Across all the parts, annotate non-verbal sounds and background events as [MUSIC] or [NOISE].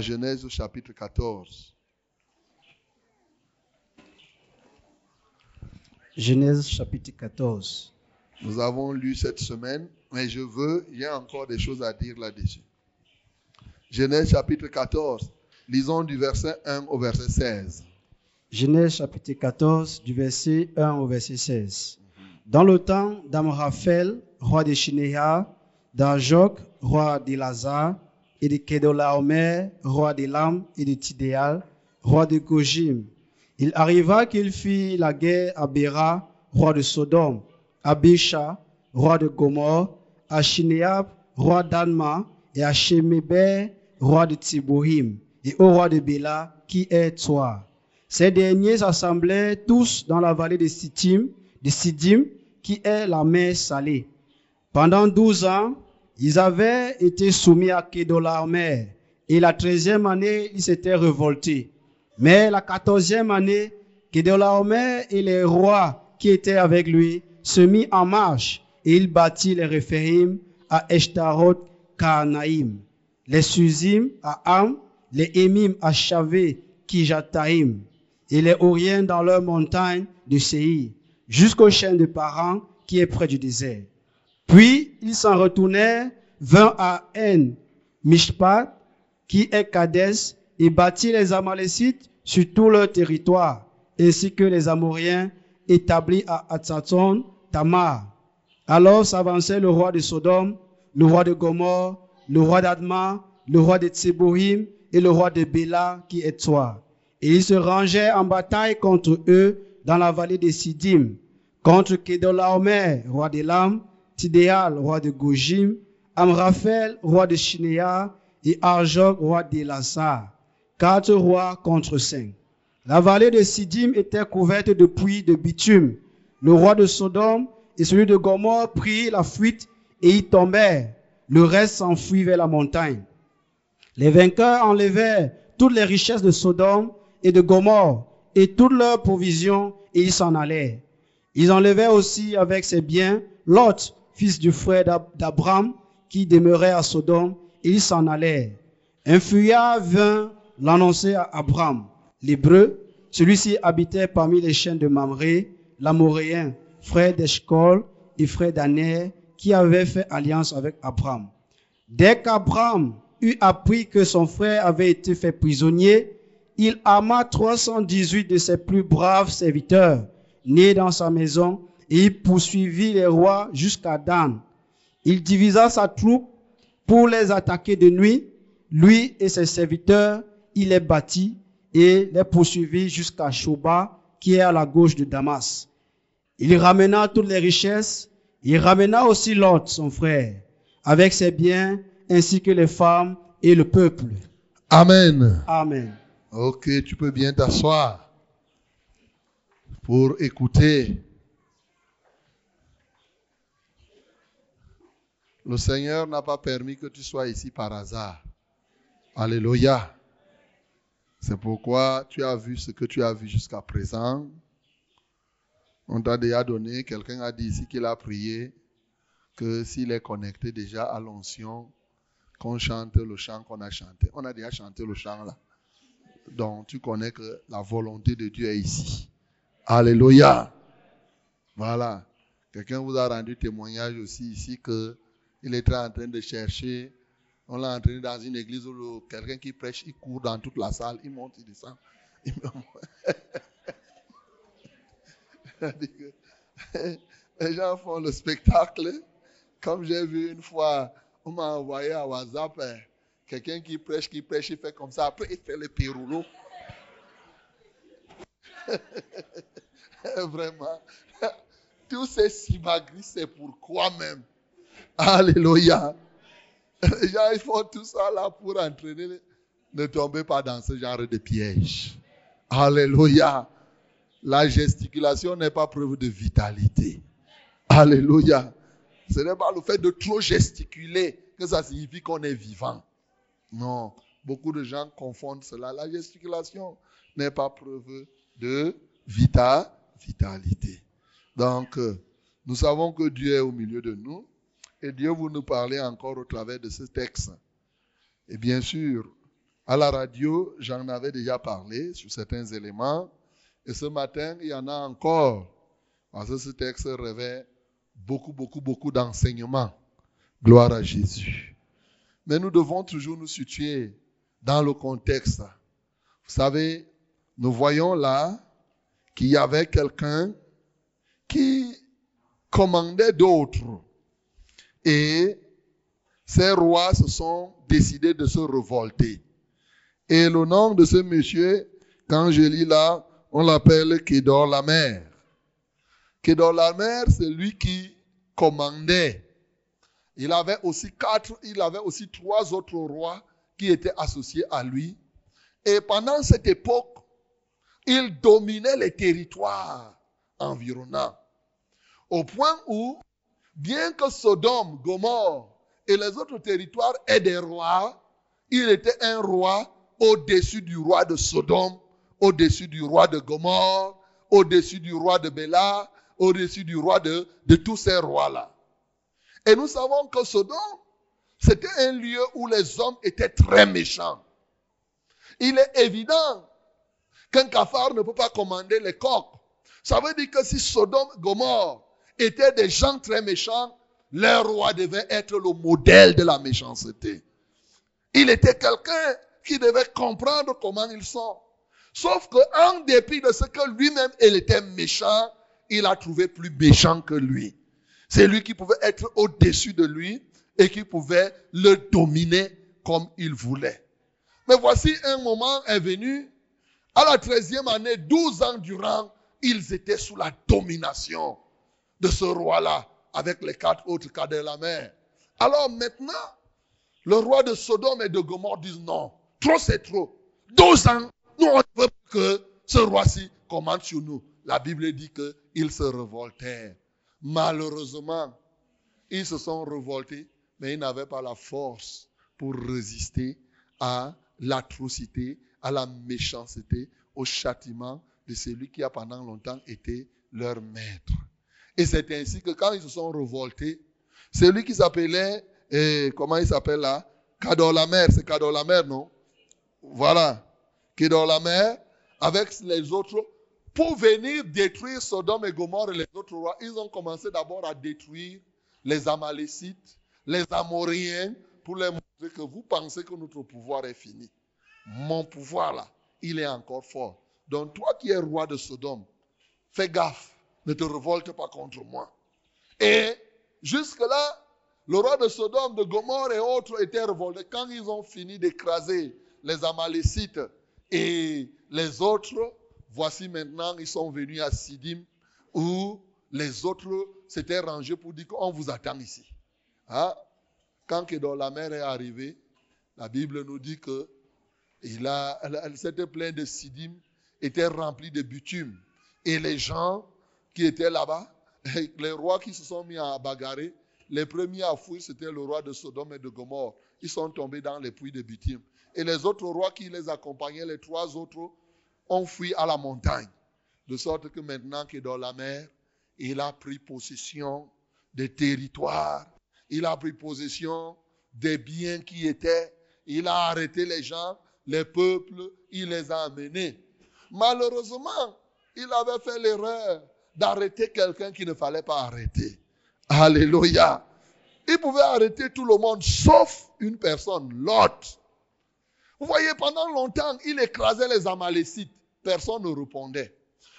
Genèse au chapitre 14. Genèse chapitre 14. Nous avons lu cette semaine, mais je veux, il y a encore des choses à dire là-dessus. Genèse chapitre 14. Lisons du verset 1 au verset 16. Genèse chapitre 14, du verset 1 au verset 16. Dans le temps d'Amraphel, roi de Shinéa, d'Ajok, roi d'Elazar, et de Kedolaomer, roi d'Elam et de Tidéal, roi de Gojim. Il arriva qu'il fit la guerre à Béra, roi de Sodome, à Bécha, roi de Gomorre, à Shinéab, roi d'Anma, et à Shemeber, roi de Tibohim, et au roi de Béla, qui est toi. Ces derniers s'assemblaient tous dans la vallée de Sittim, de Siddim, qui est la mer salée. Pendant douze ans, ils avaient été soumis à Kedolaomer, et la treizième année, ils s'étaient révoltés. Mais la quatorzième année, Kedolaomer et les rois qui étaient avec lui se mit en marche, et il bâtit les Réphaïm à Eshtaroth Kanaïm, les Suzim à Am, les Émim à Chavé Kijataïm, et les Oriens dans leurs montagnes de Séir, jusqu'au chêne de Paran qui est près du désert. Puis ils s'en retournèrent, vinrent à En, Mishpat, qui est Kadès, et bâtit les Amalécites sur tout leur territoire, ainsi que les Amoriens établis à Atzaton, Tamar. Alors s'avançait le roi de Sodome, le roi de Gomorre, le roi d'Adma, le roi de Tsebohim et le roi de Béla, qui est toi. Et ils se rangeaient en bataille contre eux dans la vallée de Sidim, contre Kedolaomer, roi d'Elam, Tidéal, roi de Gojim, Amraphel, roi de Shinéa, et Arjok, roi d'Elassar. Quatre rois contre cinq. La vallée de Sidim était couverte de puits de bitume. Le roi de Sodome et celui de Gomorre prirent la fuite et y tombèrent. Le reste s'enfuit vers la montagne. Les vainqueurs enlevèrent toutes les richesses de Sodome et de Gomorre et toutes leurs provisions et ils s'en allèrent. Ils enlevèrent aussi avec ses biens Lot, fils du frère d'Abraham, qui demeurait à Sodome, ils s'en allèrent. Un fuyard vint l'annoncer à Abraham. L'hébreu, celui-ci habitait parmi les chaînes de Mamré, l'Amoréen, frère d'Eshkol et frère d'Aner, qui avait fait alliance avec Abraham. Dès qu'Abraham eut appris que son frère avait été fait prisonnier, il ama 318 de ses plus braves serviteurs, nés dans sa maison, et il poursuivit les rois jusqu'à Dan. Il divisa sa troupe pour les attaquer de nuit. Lui et ses serviteurs, il les bâtit et les poursuivit jusqu'à Shoba, qui est à la gauche de Damas. Il ramena toutes les richesses. Il ramena aussi Lot, son frère, avec ses biens, ainsi que les femmes et le peuple. Amen. Amen. Ok, tu peux bien t'asseoir pour écouter. Le Seigneur n'a pas permis que tu sois ici par hasard. Alléluia. C'est pourquoi tu as vu ce que tu as vu jusqu'à présent. On t'a déjà donné, quelqu'un a dit ici qu'il a prié que s'il est connecté déjà à l'onction, qu'on chante le chant qu'on a chanté. On a déjà chanté le chant là. Donc tu connais que la volonté de Dieu est ici. Alléluia. Voilà. Quelqu'un vous a rendu témoignage aussi ici que il était en train de chercher. On l'a entraîné dans une église où quelqu'un qui prêche, il court dans toute la salle, il monte, il descend. [LAUGHS] Les gens font le spectacle. Comme j'ai vu une fois, on m'a envoyé à WhatsApp quelqu'un qui prêche, qui prêche, il fait comme ça. Après, il fait le péroulo. [LAUGHS] Vraiment. Tous ces simagris, c'est pourquoi même? Alléluia. Les gens, font tout ça là pour entraîner. Ne tombez pas dans ce genre de piège. Alléluia. La gesticulation n'est pas preuve de vitalité. Alléluia. Ce n'est pas le fait de trop gesticuler que ça signifie qu'on est vivant. Non. Beaucoup de gens confondent cela. La gesticulation n'est pas preuve de vita, vitalité. Donc, euh, nous savons que Dieu est au milieu de nous. Et Dieu vous nous parler encore au travers de ce texte. Et bien sûr, À la radio, j'en avais déjà parlé sur certains éléments. Et ce matin, il y en a encore. Parce que ce texte révèle beaucoup, beaucoup, beaucoup d'enseignements. Gloire à Jésus. Mais nous devons toujours nous situer dans le contexte. Vous savez, nous voyons là qu'il y avait quelqu'un qui commandait d'autres. Et ces rois se sont décidés de se révolter. Et le nom de ce monsieur, quand je lis là, on l'appelle Kédor la mer. Kédor la mer, c'est lui qui commandait. Il avait aussi quatre, il avait aussi trois autres rois qui étaient associés à lui. Et pendant cette époque, il dominait les territoires environnants. Au point où, bien que Sodome, Gomorre et les autres territoires aient des rois, il était un roi au-dessus du roi de Sodome, au-dessus du roi de Gomorre, au-dessus du roi de Béla, au-dessus du roi de, de tous ces rois-là. Et nous savons que Sodome, c'était un lieu où les hommes étaient très méchants. Il est évident qu'un cafard ne peut pas commander les coqs. Ça veut dire que si Sodome, Gomorre étaient des gens très méchants, leur roi devait être le modèle de la méchanceté. Il était quelqu'un qui devait comprendre comment ils sont. Sauf qu'en dépit de ce que lui-même, il était méchant, il a trouvé plus méchant que lui. C'est lui qui pouvait être au-dessus de lui et qui pouvait le dominer comme il voulait. Mais voici un moment est venu, à la treizième année, douze ans durant, ils étaient sous la domination de ce roi-là, avec les quatre autres cas de la mer. Alors maintenant, le roi de Sodome et de Gomorre disent non, trop c'est trop. 12 ans, nous on ne veut que ce roi-ci commande sur nous. La Bible dit qu'ils se révoltèrent. Malheureusement, ils se sont révoltés, mais ils n'avaient pas la force pour résister à l'atrocité, à la méchanceté, au châtiment de celui qui a pendant longtemps été leur maître. Et c'est ainsi que quand ils se sont révoltés, celui qui s'appelait, eh, comment il s'appelle là? Kadolamer, c'est Kadolamer, non? Voilà. Kadolamer, avec les autres, pour venir détruire Sodome et Gomorre et les autres rois, ils ont commencé d'abord à détruire les Amalécites, les Amoriens, pour leur montrer que vous pensez que notre pouvoir est fini. Mon pouvoir là, il est encore fort. Donc toi qui es roi de Sodome, fais gaffe ne te révolte pas contre moi. Et jusque-là, le roi de Sodome, de Gomorre et autres étaient révoltés. Quand ils ont fini d'écraser les Amalécites et les autres, voici maintenant, ils sont venus à Sidim où les autres s'étaient rangés pour dire qu'on vous attend ici. Hein? Quand la mer est arrivé, la Bible nous dit que il a, plaine de Sidim était remplie de bitume. Et les gens qui étaient là-bas, les rois qui se sont mis à bagarrer, les premiers à fuir, c'était le roi de Sodome et de Gomorre. Ils sont tombés dans les puits de bitume. Et les autres rois qui les accompagnaient, les trois autres, ont fui à la montagne. De sorte que maintenant qu'il est dans la mer, il a pris possession des territoires. Il a pris possession des biens qui étaient. Il a arrêté les gens, les peuples, il les a amenés. Malheureusement, il avait fait l'erreur d'arrêter quelqu'un qu'il ne fallait pas arrêter. Alléluia. Il pouvait arrêter tout le monde sauf une personne, Lot. Vous voyez, pendant longtemps, il écrasait les Amalécites. Personne ne répondait.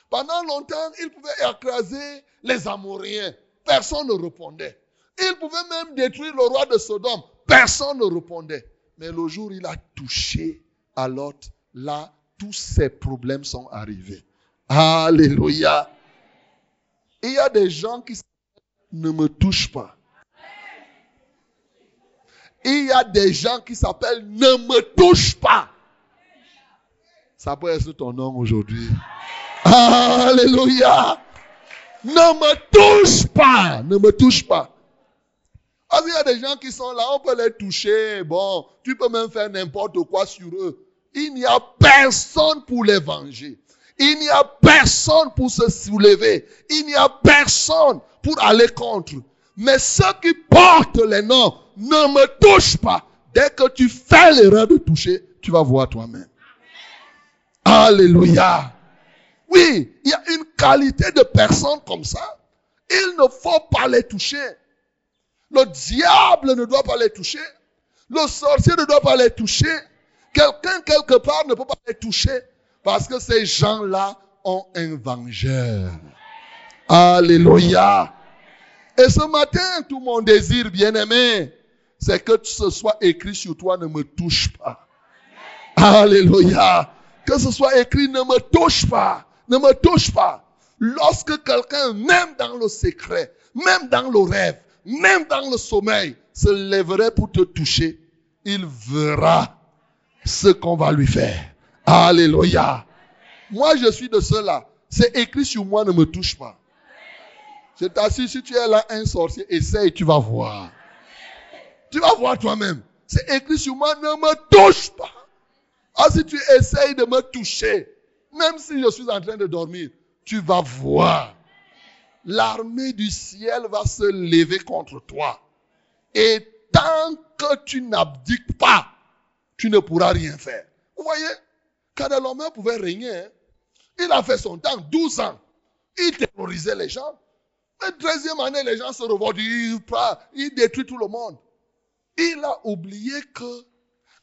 Pendant longtemps, il pouvait écraser les Amoriens. Personne ne répondait. Il pouvait même détruire le roi de Sodome. Personne ne répondait. Mais le jour où il a touché à Lot, là, tous ces problèmes sont arrivés. Alléluia. Il y a des gens qui ne me touchent pas. Il y a des gens qui s'appellent ne me touche pas. Ça peut être ton nom aujourd'hui. Alléluia. Ne me touche pas. Ne me touche pas. Ah, il y a des gens qui sont là, on peut les toucher. Bon, tu peux même faire n'importe quoi sur eux. Il n'y a personne pour les venger. Il n'y a personne pour se soulever. Il n'y a personne pour aller contre. Mais ceux qui portent les noms ne me touchent pas. Dès que tu fais l'erreur de toucher, tu vas voir toi-même. Alléluia. Oui, il y a une qualité de personnes comme ça. Il ne faut pas les toucher. Le diable ne doit pas les toucher. Le sorcier ne doit pas les toucher. Quelqu'un quelque part ne peut pas les toucher. Parce que ces gens-là ont un vengeur. Alléluia. Et ce matin, tout mon désir, bien-aimé, c'est que ce soit écrit sur toi, ne me touche pas. Alléluia. Que ce soit écrit, ne me touche pas. Ne me touche pas. Lorsque quelqu'un, même dans le secret, même dans le rêve, même dans le sommeil, se lèverait pour te toucher, il verra ce qu'on va lui faire. Alléluia. Moi, je suis de ceux-là. C'est écrit sur moi, ne me touche pas. Je t'assure, si tu es là, un sorcier, essaye, tu vas voir. Tu vas voir toi-même. C'est écrit sur moi, ne me touche pas. Ah, si tu essayes de me toucher, même si je suis en train de dormir, tu vas voir. L'armée du ciel va se lever contre toi. Et tant que tu n'abdiques pas, tu ne pourras rien faire. Vous voyez, Kadaloma pouvait régner. Hein. Il a fait son temps, 12 ans. Il terrorisait les gens. La 13e année, les gens se revoltent, il détruit tout le monde. Il a oublié que,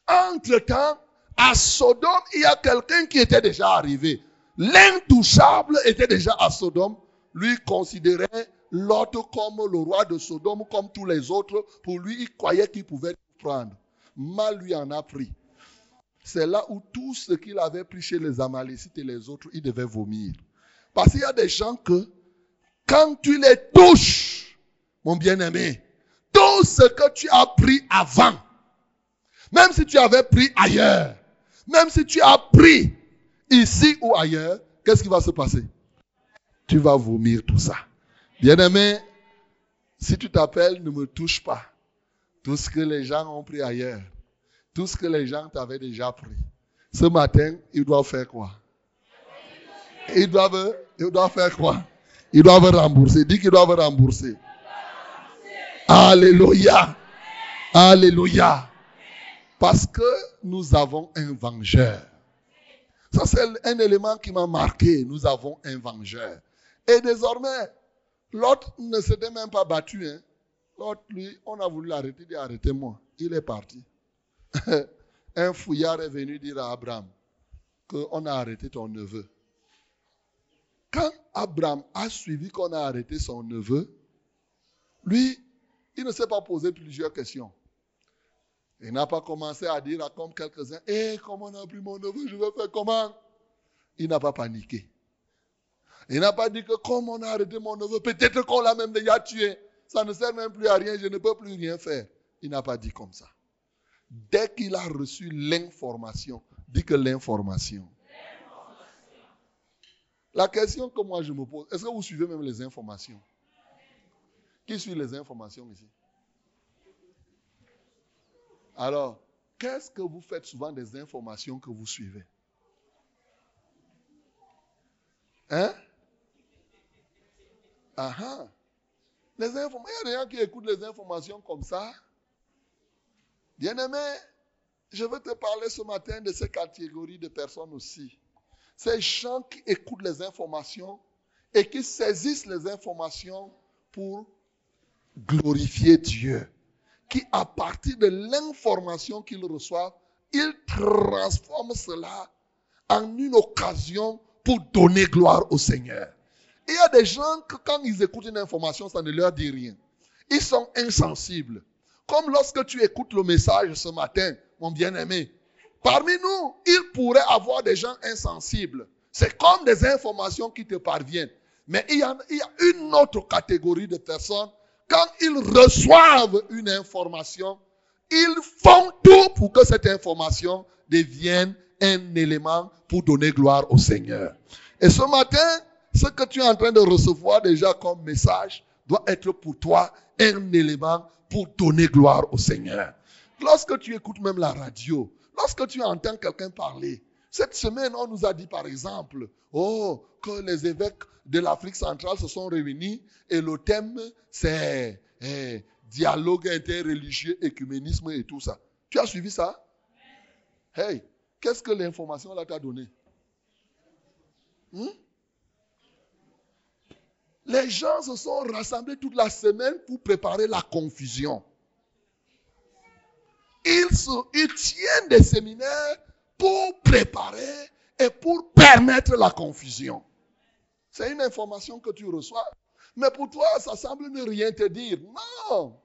entre-temps, à Sodome, il y a quelqu'un qui était déjà arrivé. L'intouchable était déjà à Sodome. Lui considérait l'autre comme le roi de Sodome, comme tous les autres. Pour lui, il croyait qu'il pouvait prendre. Mal lui en a pris. C'est là où tout ce qu'il avait pris chez les Amalécites et les autres, il devait vomir. Parce qu'il y a des gens que, quand tu les touches, mon bien-aimé, tout ce que tu as pris avant, même si tu avais pris ailleurs, même si tu as pris ici ou ailleurs, qu'est-ce qui va se passer? Tu vas vomir tout ça. Bien-aimé, si tu t'appelles, ne me touche pas. Tout ce que les gens ont pris ailleurs, tout ce que les gens t'avaient déjà pris. Ce matin, ils doivent faire quoi? Ils doivent, ils doivent faire quoi? Ils doivent rembourser. Dis qu'ils doivent rembourser. Alléluia. Alléluia. Parce que nous avons un vengeur. Ça, c'est un élément qui m'a marqué. Nous avons un vengeur. Et désormais, l'autre ne s'était même pas battu. Hein. L'autre, lui, on a voulu l'arrêter. Il dit Arrêtez-moi. Il est parti. [LAUGHS] un fouillard est venu dire à Abraham qu'on a arrêté ton neveu. Quand Abraham a suivi qu'on a arrêté son neveu, lui, il ne s'est pas posé plusieurs questions. Il n'a pas commencé à dire à comme quelques-uns, eh, comment on a pris mon neveu, je vais faire comment? Il n'a pas paniqué. Il n'a pas dit que comme on a arrêté mon neveu, peut-être qu'on l'a même déjà tué. Ça ne sert même plus à rien, je ne peux plus rien faire. Il n'a pas dit comme ça. Dès qu'il a reçu l'information, dit que l'information. La question que moi je me pose, est-ce que vous suivez même les informations? Qui suit les informations ici? Alors, qu'est-ce que vous faites souvent des informations que vous suivez? Hein? Ah ah. Les informations, il y a des gens qui écoutent les informations comme ça. Bien-aimé, je veux te parler ce matin de ces catégories de personnes aussi. Ces gens qui écoutent les informations et qui saisissent les informations pour glorifier Dieu qui, à partir de l'information qu'ils reçoivent, ils transforment cela en une occasion pour donner gloire au Seigneur. il y a des gens que quand ils écoutent une information, ça ne leur dit rien. Ils sont insensibles. Comme lorsque tu écoutes le message ce matin, mon bien-aimé. Parmi nous, il pourrait avoir des gens insensibles. C'est comme des informations qui te parviennent. Mais il y, a, il y a une autre catégorie de personnes quand ils reçoivent une information, ils font tout pour que cette information devienne un élément pour donner gloire au Seigneur. Et ce matin, ce que tu es en train de recevoir déjà comme message doit être pour toi un élément pour donner gloire au Seigneur. Lorsque tu écoutes même la radio, lorsque tu entends quelqu'un parler, cette semaine, on nous a dit par exemple, oh, que les évêques de l'Afrique centrale se sont réunis et le thème, c'est eh, dialogue interreligieux, écuménisme et tout ça. Tu as suivi ça? Hey, qu'est-ce que l'information là t'a donné? Hmm? Les gens se sont rassemblés toute la semaine pour préparer la confusion. Ils, ils tiennent des séminaires pour préparer et pour permettre la confusion. C'est une information que tu reçois. Mais pour toi, ça semble ne rien te dire. Non.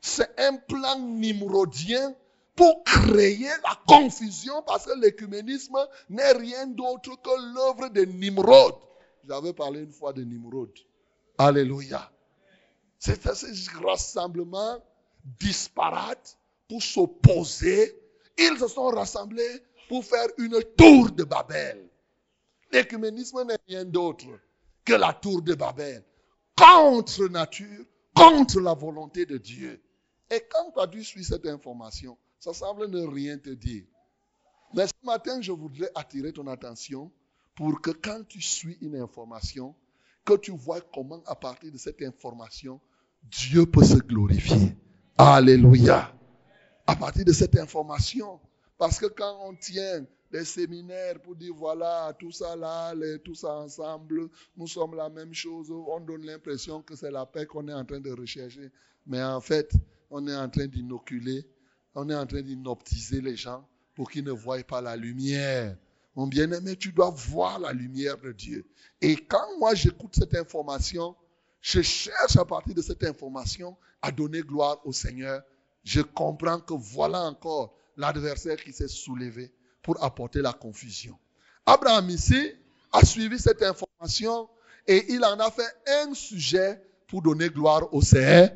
C'est un plan nimrodien pour créer la confusion parce que l'écuménisme n'est rien d'autre que l'œuvre de Nimrod. J'avais parlé une fois de Nimrod. Alléluia. C'est un rassemblement disparate pour s'opposer. Ils se sont rassemblés pour faire une tour de Babel. L'écuménisme n'est rien d'autre que la tour de Babel. Contre nature, contre la volonté de Dieu. Et quand tu as dû suivre cette information, ça semble ne rien te dire. Mais ce matin, je voudrais attirer ton attention pour que quand tu suis une information, que tu vois comment à partir de cette information, Dieu peut se glorifier. Alléluia. À partir de cette information. Parce que quand on tient des séminaires pour dire voilà, tout ça là, tout ça ensemble, nous sommes la même chose, on donne l'impression que c'est la paix qu'on est en train de rechercher. Mais en fait, on est en train d'inoculer on est en train d'inoptiser les gens pour qu'ils ne voient pas la lumière. Mon bien-aimé, tu dois voir la lumière de Dieu. Et quand moi j'écoute cette information, je cherche à partir de cette information à donner gloire au Seigneur. Je comprends que voilà encore l'adversaire qui s'est soulevé pour apporter la confusion. Abraham ici a suivi cette information et il en a fait un sujet pour donner gloire au Seigneur.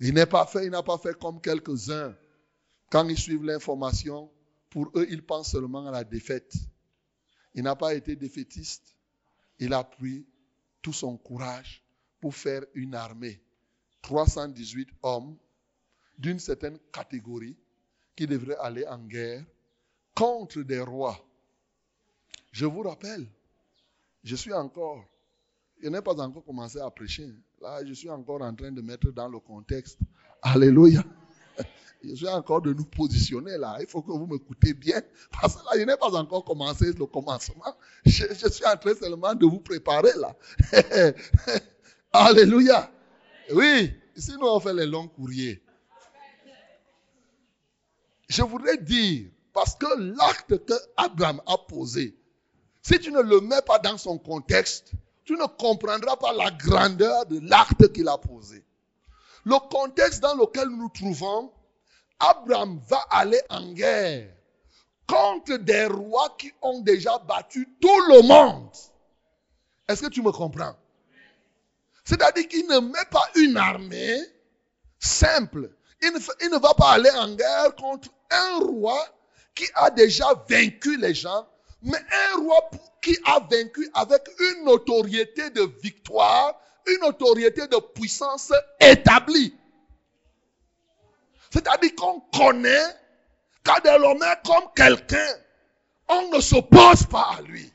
Il n'a pas fait, il n'a pas fait comme quelques-uns. Quand ils suivent l'information, pour eux, ils pensent seulement à la défaite. Il n'a pas été défaitiste. Il a pris tout son courage pour faire une armée. 318 hommes d'une certaine catégorie qui devraient aller en guerre contre des rois. Je vous rappelle, je suis encore, je n'ai pas encore commencé à prêcher. Là, je suis encore en train de mettre dans le contexte. Alléluia. Je suis encore de nous positionner là. Il faut que vous m'écoutez bien. Parce que là, je n'ai pas encore commencé le commencement. Je, suis en train seulement de vous préparer là. [LAUGHS] Alléluia. Oui, nous on fait les longs courriers. Je voudrais dire, parce que l'acte que Abraham a posé, si tu ne le mets pas dans son contexte, tu ne comprendras pas la grandeur de l'acte qu'il a posé. Le contexte dans lequel nous nous trouvons, Abraham va aller en guerre contre des rois qui ont déjà battu tout le monde. Est-ce que tu me comprends? C'est-à-dire qu'il ne met pas une armée simple. Il ne, il ne va pas aller en guerre contre un roi qui a déjà vaincu les gens, mais un roi qui a vaincu avec une notoriété de victoire, une notoriété de puissance établie. C'est-à-dire qu'on connaît est comme quelqu'un. On ne s'oppose pas à lui.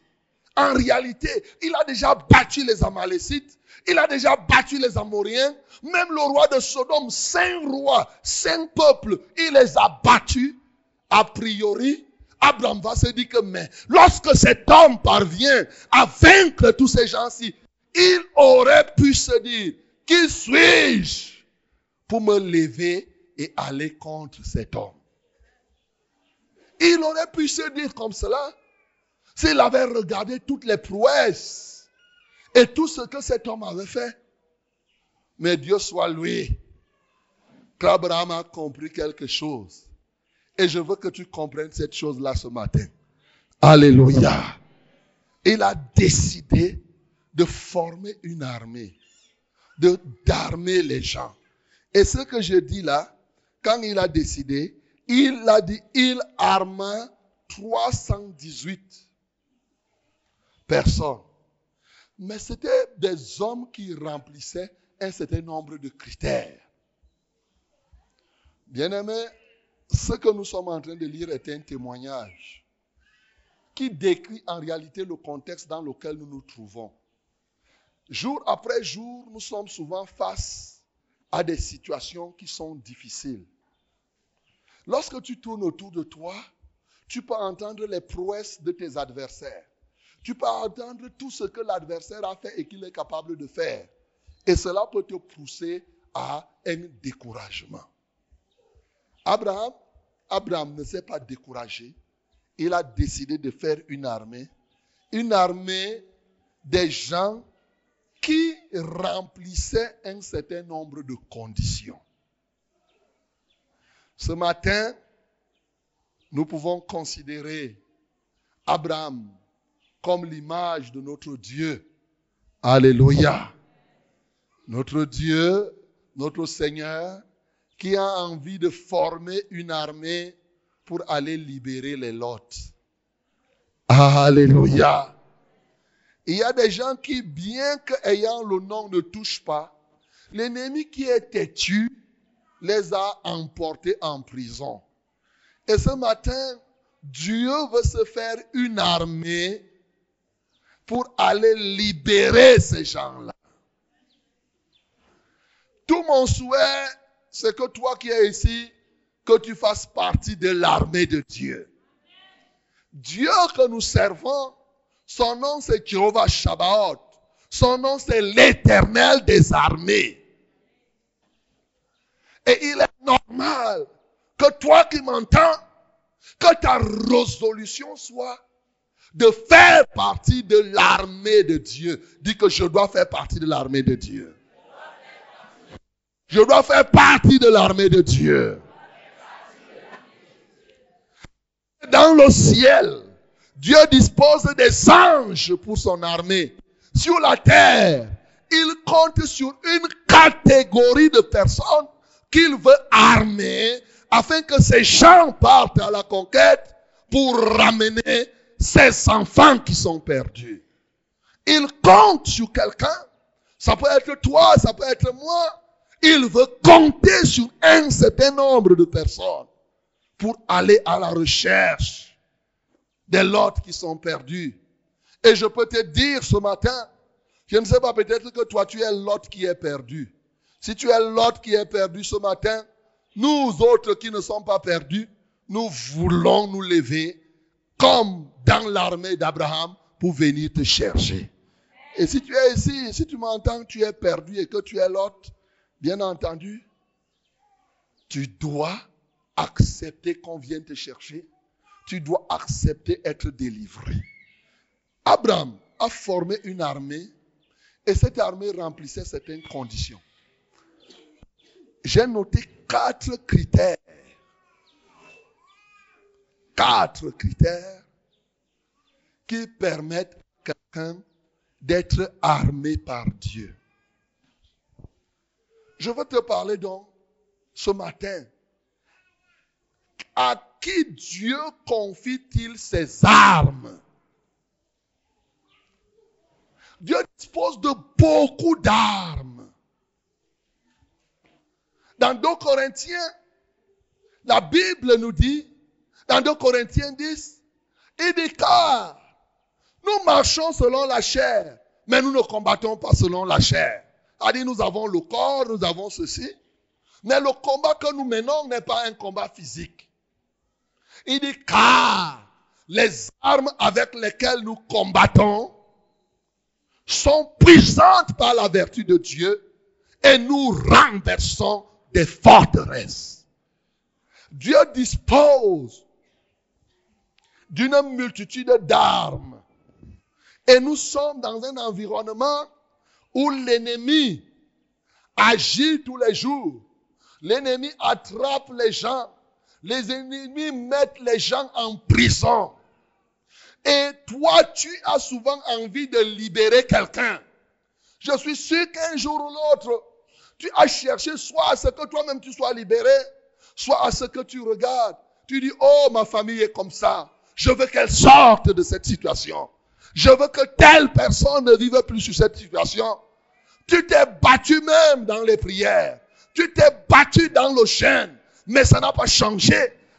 En réalité, il a déjà battu les Amalécites, il a déjà battu les Amoriens, même le roi de Sodome, cinq rois, cinq peuples, il les a battus. A priori, Abraham va se dire que, lorsque cet homme parvient à vaincre tous ces gens-ci, il aurait pu se dire, qui suis-je pour me lever et aller contre cet homme? Il aurait pu se dire comme cela s'il avait regardé toutes les prouesses et tout ce que cet homme avait fait. Mais Dieu soit loué qu'Abraham a compris quelque chose. Et je veux que tu comprennes cette chose-là ce matin. Alléluia. Il a décidé de former une armée, de d'armer les gens. Et ce que je dis là, quand il a décidé, il a dit, il arma 318 personnes. Mais c'était des hommes qui remplissaient un certain nombre de critères. Bien aimé, ce que nous sommes en train de lire est un témoignage qui décrit en réalité le contexte dans lequel nous nous trouvons. Jour après jour, nous sommes souvent face à des situations qui sont difficiles. Lorsque tu tournes autour de toi, tu peux entendre les prouesses de tes adversaires. Tu peux entendre tout ce que l'adversaire a fait et qu'il est capable de faire. Et cela peut te pousser à un découragement. Abraham, Abraham ne s'est pas découragé. Il a décidé de faire une armée. Une armée des gens qui remplissaient un certain nombre de conditions. Ce matin, nous pouvons considérer Abraham comme l'image de notre Dieu. Alléluia. Notre Dieu, notre Seigneur, qui a envie de former une armée pour aller libérer les lots. Alléluia. Il y a des gens qui, bien qu'ayant le nom, ne touchent pas. L'ennemi qui est têtu les a emportés en prison. Et ce matin, Dieu veut se faire une armée pour aller libérer ces gens-là. Tout mon souhait, c'est que toi qui es ici, que tu fasses partie de l'armée de Dieu. Dieu que nous servons, son nom c'est Jehovah Shabbat. Son nom c'est l'éternel des armées. Et il est normal que toi qui m'entends, que ta résolution soit de faire partie de l'armée de Dieu. Dis que je dois faire partie de l'armée de Dieu. Je dois faire partie de l'armée de Dieu. Dans le ciel, Dieu dispose des anges pour son armée. Sur la terre, il compte sur une catégorie de personnes qu'il veut armer afin que ces gens partent à la conquête pour ramener ces enfants qui sont perdus. Il compte sur quelqu'un. Ça peut être toi, ça peut être moi. Il veut compter sur un certain nombre de personnes pour aller à la recherche des lots qui sont perdus. Et je peux te dire ce matin, je ne sais pas, peut-être que toi tu es l'autre qui est perdu. Si tu es l'autre qui est perdu ce matin, nous autres qui ne sommes pas perdus, nous voulons nous lever comme dans l'armée d'Abraham pour venir te chercher. Et si tu es ici, si tu m'entends, tu es perdu et que tu es l'autre, bien entendu, tu dois accepter qu'on vienne te chercher. Tu dois accepter être délivré. Abraham a formé une armée et cette armée remplissait certaines conditions j'ai noté quatre critères. Quatre critères qui permettent à quelqu'un d'être armé par Dieu. Je veux te parler donc ce matin. À qui Dieu confie-t-il ses armes? Dieu dispose de beaucoup d'armes. Dans 2 Corinthiens, la Bible nous dit, dans 2 Corinthiens 10, il dit car nous marchons selon la chair, mais nous ne combattons pas selon la chair. C'est-à-dire nous avons le corps, nous avons ceci, mais le combat que nous menons n'est pas un combat physique. Il dit car les armes avec lesquelles nous combattons sont puissantes par la vertu de Dieu et nous renversons des forteresses. Dieu dispose d'une multitude d'armes. Et nous sommes dans un environnement où l'ennemi agit tous les jours. L'ennemi attrape les gens. Les ennemis mettent les gens en prison. Et toi, tu as souvent envie de libérer quelqu'un. Je suis sûr qu'un jour ou l'autre, tu as cherché soit à ce que toi-même tu sois libéré, soit à ce que tu regardes. Tu dis, oh, ma famille est comme ça. Je veux qu'elle sorte de cette situation. Je veux que telle personne ne vive plus sur cette situation. Tu t'es battu même dans les prières. Tu t'es battu dans le chêne. Mais ça n'a pas changé.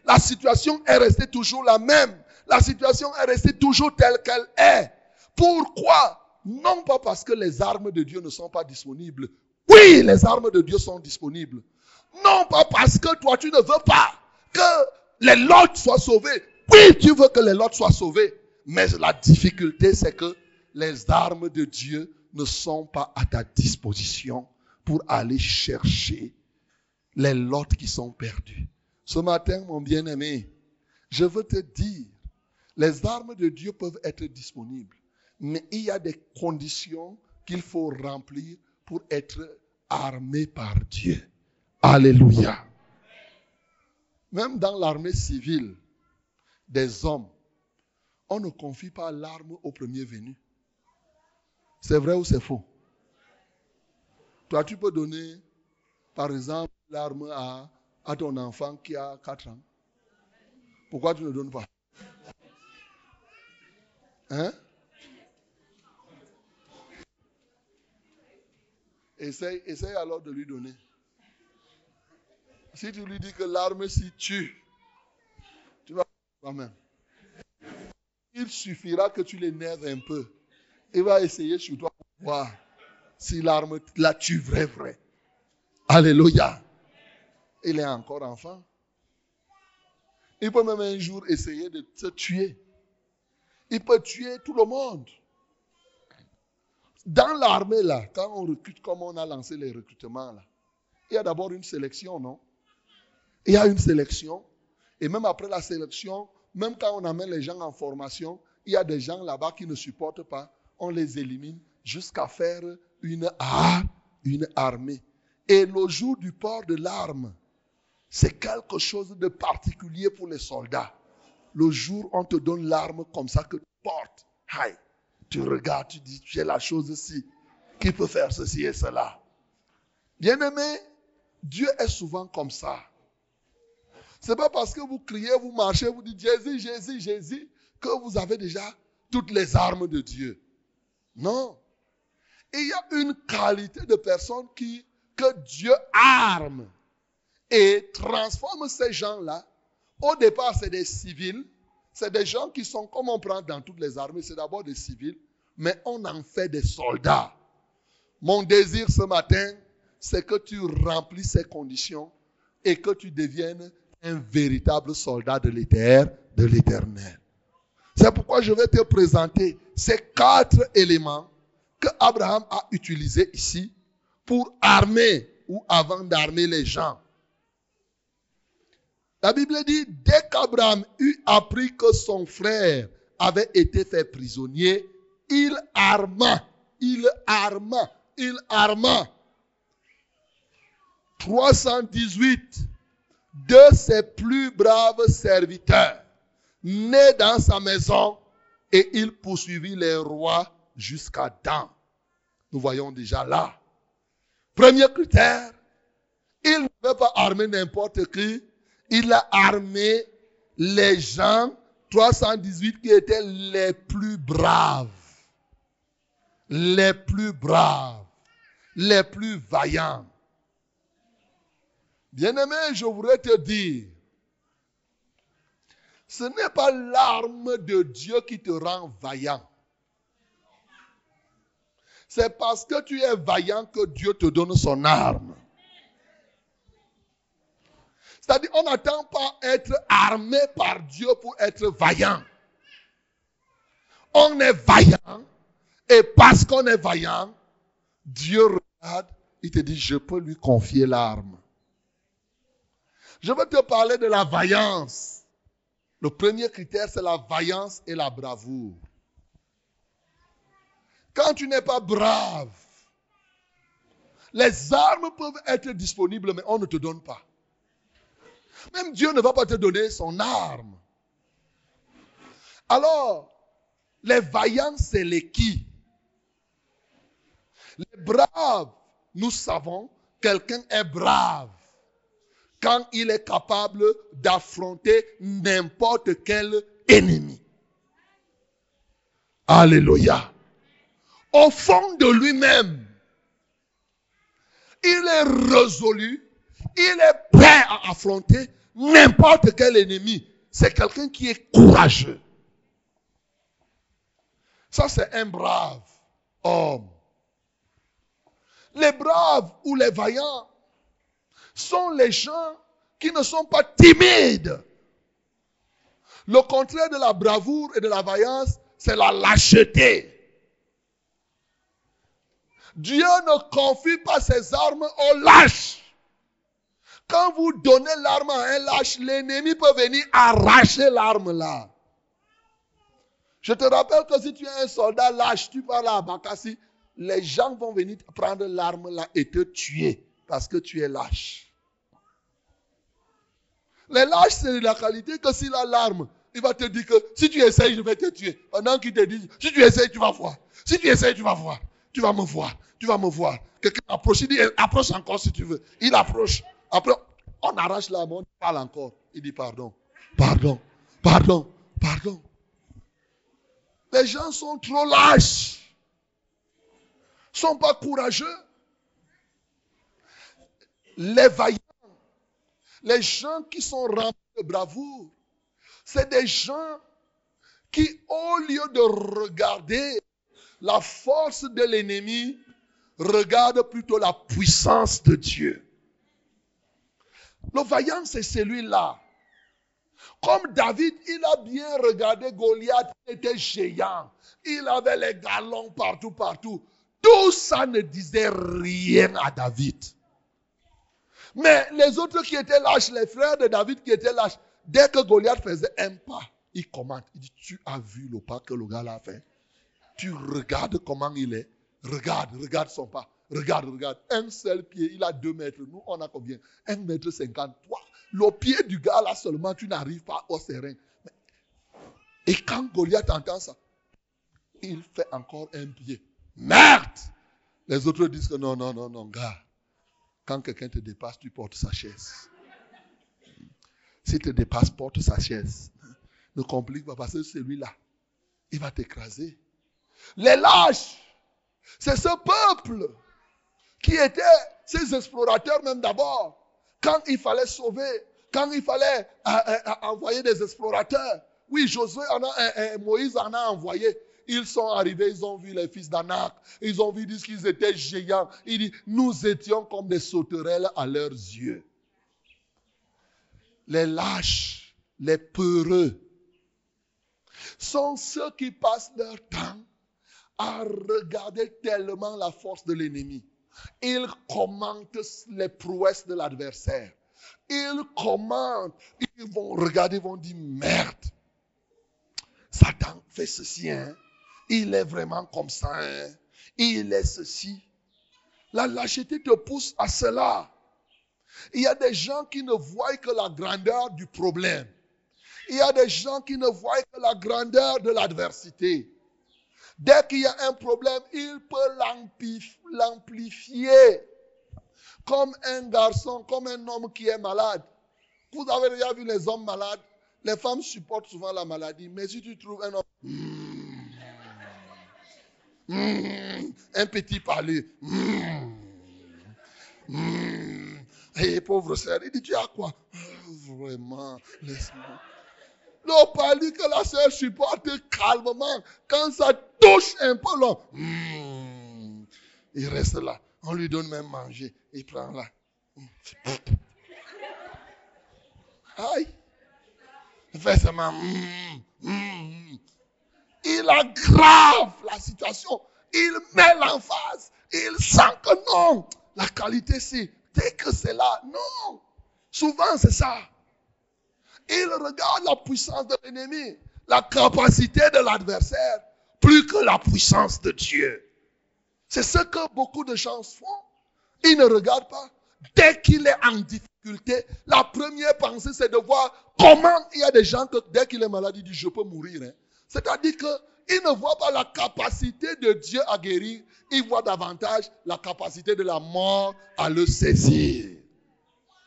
La situation est restée toujours la même. La situation est restée toujours telle qu'elle est. Pourquoi? Non pas parce que les armes de Dieu ne sont pas disponibles, oui, les armes de Dieu sont disponibles. Non pas parce que toi tu ne veux pas. que les lots soient sauvés. Oui, tu veux que les lots soient sauvés. Mais la difficulté, c'est que les armes de Dieu ne sont pas à ta disposition pour aller chercher les lots qui sont perdus. Ce matin, mon bien-aimé, je veux te dire, les armes de Dieu peuvent être disponibles, mais il y a des conditions qu'il faut remplir pour être armé par Dieu. Alléluia. Même dans l'armée civile des hommes, on ne confie pas l'arme au premier venu. C'est vrai ou c'est faux? Toi, tu peux donner, par exemple, l'arme à, à ton enfant qui a 4 ans. Pourquoi tu ne donnes pas? Hein? Essaye, essaye alors de lui donner. Si tu lui dis que l'arme s'y tue, tu vas quand même. Il suffira que tu l'énerves un peu. Il va essayer sur toi pour voir si l'arme la tue vrai, vrai. Alléluia. Il est encore enfant. Il peut même un jour essayer de se tuer. Il peut tuer tout le monde. Dans l'armée, là, quand on recrute, comme on a lancé les recrutements, là, il y a d'abord une sélection, non? Il y a une sélection. Et même après la sélection, même quand on amène les gens en formation, il y a des gens là-bas qui ne supportent pas. On les élimine jusqu'à faire une, une armée. Et le jour du port de l'arme, c'est quelque chose de particulier pour les soldats. Le jour on te donne l'arme comme ça que tu portes, tu regardes, tu dis, j'ai la chose ici. Qui peut faire ceci et cela? Bien-aimé, Dieu est souvent comme ça. C'est pas parce que vous criez, vous marchez, vous dites Jésus, Jésus, Jésus, que vous avez déjà toutes les armes de Dieu. Non. Il y a une qualité de personnes qui, que Dieu arme et transforme ces gens-là. Au départ, c'est des civils. C'est des gens qui sont, comme on prend dans toutes les armées, c'est d'abord des civils, mais on en fait des soldats. Mon désir ce matin, c'est que tu remplis ces conditions et que tu deviennes un véritable soldat de l'éternel. C'est pourquoi je vais te présenter ces quatre éléments que Abraham a utilisés ici pour armer ou avant d'armer les gens. La Bible dit, dès qu'Abraham eut appris que son frère avait été fait prisonnier, il arma, il arma, il arma 318 de ses plus braves serviteurs, nés dans sa maison, et il poursuivit les rois jusqu'à Dan. Nous voyons déjà là. Premier critère, il ne veut pas armer n'importe qui, il a armé les gens, 318 qui étaient les plus braves. Les plus braves. Les plus vaillants. Bien-aimé, je voudrais te dire, ce n'est pas l'arme de Dieu qui te rend vaillant. C'est parce que tu es vaillant que Dieu te donne son arme. C'est-à-dire, on n'attend pas être armé par Dieu pour être vaillant. On est vaillant. Et parce qu'on est vaillant, Dieu regarde, il te dit, je peux lui confier l'arme. Je veux te parler de la vaillance. Le premier critère, c'est la vaillance et la bravoure. Quand tu n'es pas brave, les armes peuvent être disponibles, mais on ne te donne pas. Même Dieu ne va pas te donner son arme. Alors, les vaillants, c'est les qui? Les braves, nous savons, quelqu'un est brave quand il est capable d'affronter n'importe quel ennemi. Alléluia. Au fond de lui-même, il est résolu, il est prêt à affronter n'importe quel ennemi. C'est quelqu'un qui est courageux. Ça, c'est un brave homme. Les braves ou les vaillants sont les gens qui ne sont pas timides. Le contraire de la bravoure et de la vaillance, c'est la lâcheté. Dieu ne confie pas ses armes aux lâches. Quand vous donnez l'arme à un lâche, l'ennemi peut venir arracher l'arme là. Je te rappelle que si tu es un soldat lâche, tu là à Bakassi, les gens vont venir prendre l'arme là et te tuer parce que tu es lâche. Les lâches, c'est la qualité que s'il a l'arme, il va te dire que si tu essayes, je vais te tuer. Pendant qu'il te dit, si tu essayes, tu vas voir. Si tu essayes, tu vas voir. Tu vas me voir. Tu vas me voir. Quelqu'un approche, il dit, approche encore si tu veux. Il approche. Après, on arrache la main, on parle encore. Il dit pardon, pardon, pardon, pardon. Les gens sont trop lâches. Ils sont pas courageux. Les vaillants, les gens qui sont remplis de bravoure, c'est des gens qui, au lieu de regarder la force de l'ennemi, regardent plutôt la puissance de Dieu. Le vaillant, c'est celui-là. Comme David, il a bien regardé Goliath, il était géant. Il avait les galons partout, partout. Tout ça ne disait rien à David. Mais les autres qui étaient lâches, les frères de David qui étaient lâches, dès que Goliath faisait un pas, il commente. Il dit, tu as vu le pas que le gars a fait? Tu regardes comment il est? Regarde, regarde son pas. Regarde, regarde. Un seul pied, il a deux mètres. Nous, on a combien? Un mètre cinquante. Toi, le pied du gars là seulement, tu n'arrives pas au serein. Et quand Goliath entend ça, il fait encore un pied. Merde Les autres disent que non, non, non, non, gars. Quand quelqu'un te dépasse, tu portes sa chaise. S'il te dépasse, porte sa chaise. Ne complique pas parce que celui-là, il va t'écraser. Les lâches, c'est ce peuple qui était ces explorateurs même d'abord. Quand il fallait sauver, quand il fallait euh, euh, euh, envoyer des explorateurs. Oui, Josué en Moïse en a envoyé. Ils sont arrivés, ils ont vu les fils d'Anak, ils ont vu qu'ils étaient géants. Il dit, nous étions comme des sauterelles à leurs yeux. Les lâches, les peureux, sont ceux qui passent leur temps à regarder tellement la force de l'ennemi. Ils commentent les prouesses de l'adversaire. Ils commentent, ils vont regarder, vont dire merde. Satan fait ceci, hein. Il est vraiment comme ça, hein. Il est ceci. La lâcheté te pousse à cela. Il y a des gens qui ne voient que la grandeur du problème. Il y a des gens qui ne voient que la grandeur de l'adversité. Dès qu'il y a un problème, il peut l'amplifier. Comme un garçon, comme un homme qui est malade. Vous avez déjà vu les hommes malades? Les femmes supportent souvent la maladie. Mais si tu trouves un homme... Hmm, hmm, un petit palais. Hmm, et pauvre sœur, il dit, tu as quoi? Vraiment, laisse-moi. Le pali que la sœur supporte calmement. Quand ça touche un peu là, hmm, il reste là. On lui donne même manger. Il prend là. Aïe. Il fait seulement. Hmm, hmm, il aggrave la situation. Il met l'emphase. Il sent que non. La qualité, c'est dès que c'est là. Non. Souvent, c'est ça. Il regarde la puissance de l'ennemi, la capacité de l'adversaire, plus que la puissance de Dieu. C'est ce que beaucoup de gens font. Ils ne regardent pas. Dès qu'il est en difficulté, la première pensée, c'est de voir comment il y a des gens que dès qu'il est malade, il dit, je peux mourir. Hein. C'est-à-dire qu'il ne voit pas la capacité de Dieu à guérir, il voit davantage la capacité de la mort à le saisir.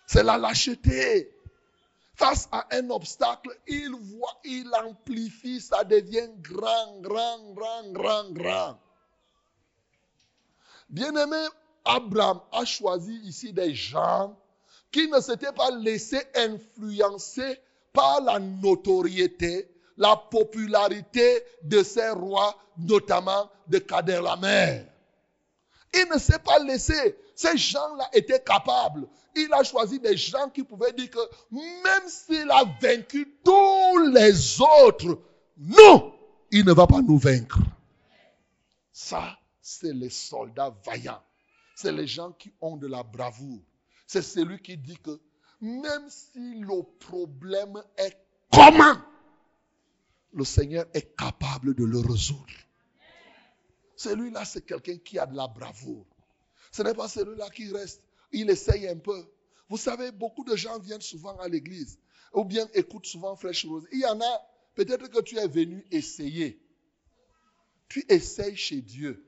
C'est la lâcheté face à un obstacle, il voit, il amplifie, ça devient grand, grand, grand, grand, grand. Bien-aimé, Abraham a choisi ici des gens qui ne s'étaient pas laissés influencer par la notoriété, la popularité de ces rois, notamment de Kader la. Il ne s'est pas laissé ces gens-là étaient capables. Il a choisi des gens qui pouvaient dire que même s'il a vaincu tous les autres, non, il ne va pas nous vaincre. Ça, c'est les soldats vaillants. C'est les gens qui ont de la bravoure. C'est celui qui dit que même si le problème est comment, le Seigneur est capable de le résoudre. Celui-là, c'est quelqu'un qui a de la bravoure. Ce n'est pas celui-là qui reste. Il essaye un peu. Vous savez, beaucoup de gens viennent souvent à l'église ou bien écoutent souvent Fraîche Rose. Il y en a, peut-être que tu es venu essayer. Tu essayes chez Dieu.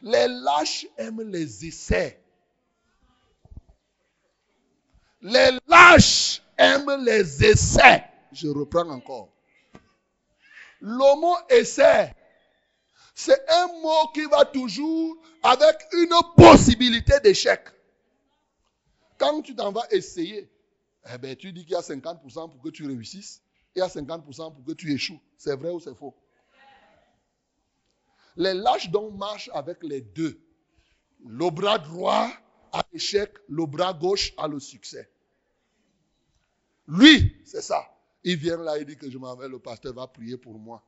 Les lâches aiment les essais. Les lâches aiment les essais. Je reprends encore. Le mot essai, c'est un mot qui va toujours avec une possibilité d'échec. Quand tu t'en vas essayer, eh ben, tu dis qu'il y a 50% pour que tu réussisses et il y a 50% pour que tu échoues. C'est vrai ou c'est faux? Les lâches donc marchent avec les deux. Le bras droit a l'échec, le bras gauche a le succès. Lui, c'est ça. Il vient là, il dit que je le pasteur va prier pour moi.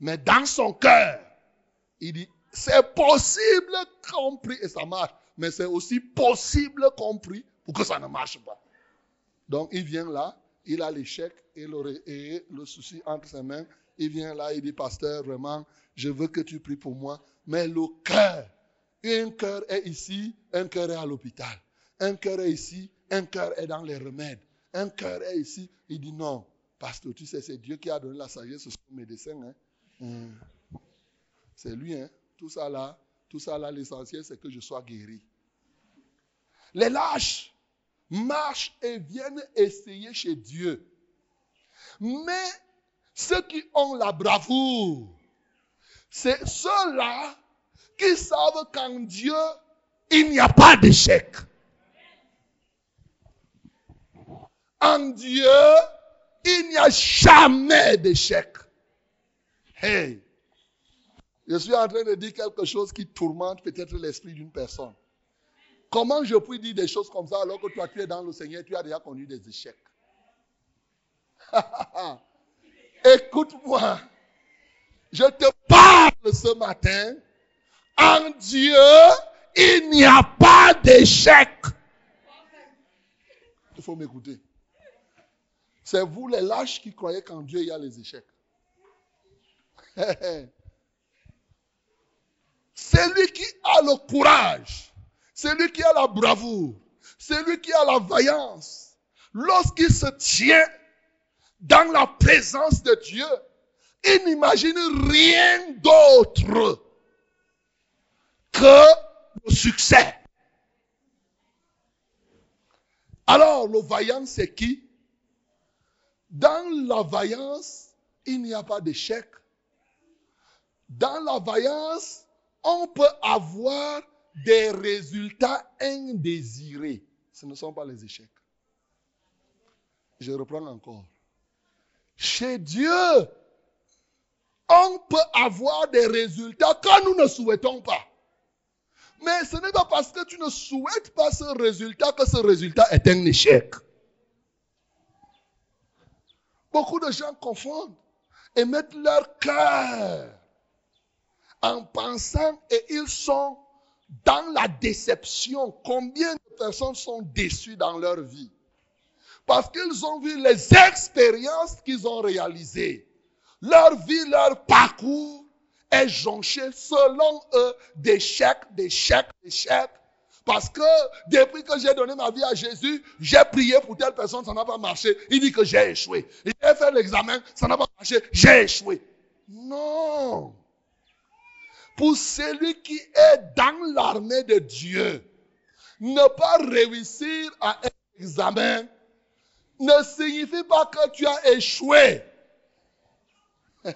Mais dans son cœur, il dit, c'est possible compris et ça marche. Mais c'est aussi possible compris pour que ça ne marche pas. Donc il vient là, il a l'échec et le, souci entre ses mains. Il vient là, il dit, pasteur, vraiment, je veux que tu pries pour moi. Mais le cœur, un cœur est ici, un cœur est à l'hôpital. Un cœur est ici, un cœur est dans les remèdes. Un cœur est ici. Il dit non, pasteur, tu sais, c'est Dieu qui a donné la sagesse aux médecins. Hein. Hmm. C'est lui, hein. Tout ça là, tout ça là, l'essentiel, c'est que je sois guéri. Les lâches marchent et viennent essayer chez Dieu. Mais ceux qui ont la bravoure, c'est ceux-là qui savent qu'en Dieu, il n'y a pas d'échec. En Dieu, il n'y a jamais d'échec. Hey, je suis en train de dire quelque chose qui tourmente peut-être l'esprit d'une personne. Comment je puis dire des choses comme ça alors que toi tu es dans le Seigneur, tu as déjà connu des échecs? [LAUGHS] Écoute-moi. Je te parle ce matin. En Dieu, il n'y a pas d'échec. Il faut m'écouter. C'est vous les lâches qui croyez qu'en Dieu il y a les échecs. [LAUGHS] Celui qui a le courage, celui qui a la bravoure, celui qui a la vaillance, lorsqu'il se tient dans la présence de Dieu, il n'imagine rien d'autre que le succès. Alors, le vaillant, c'est qui? Dans la vaillance, il n'y a pas d'échec. Dans la vaillance, on peut avoir des résultats indésirés. Ce ne sont pas les échecs. Je reprends encore. Chez Dieu, on peut avoir des résultats que nous ne souhaitons pas. Mais ce n'est pas parce que tu ne souhaites pas ce résultat que ce résultat est un échec. Beaucoup de gens confondent et mettent leur cœur en pensant et ils sont dans la déception. Combien de personnes sont déçues dans leur vie? Parce qu'ils ont vu les expériences qu'ils ont réalisées. Leur vie, leur parcours est jonché selon eux d'échecs, d'échecs, d'échecs. Parce que depuis que j'ai donné ma vie à Jésus, j'ai prié pour telle personne, ça n'a pas marché. Il dit que j'ai échoué. J'ai fait l'examen, ça n'a pas marché, j'ai échoué. Non pour celui qui est dans l'armée de Dieu. Ne pas réussir à un examen ne signifie pas que tu as échoué. [LAUGHS]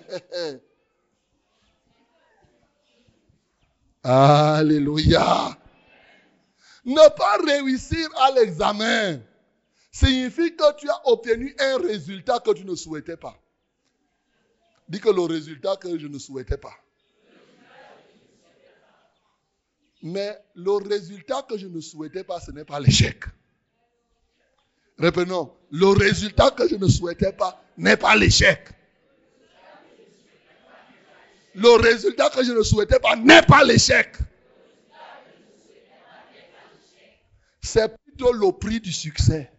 Alléluia. Ne pas réussir à l'examen signifie que tu as obtenu un résultat que tu ne souhaitais pas. Dis que le résultat que je ne souhaitais pas. Mais le résultat que je ne souhaitais pas, ce n'est pas l'échec. Reprenons, le résultat que je ne souhaitais pas n'est pas l'échec. Le résultat que je ne souhaitais pas n'est pas l'échec. C'est plutôt le prix du succès.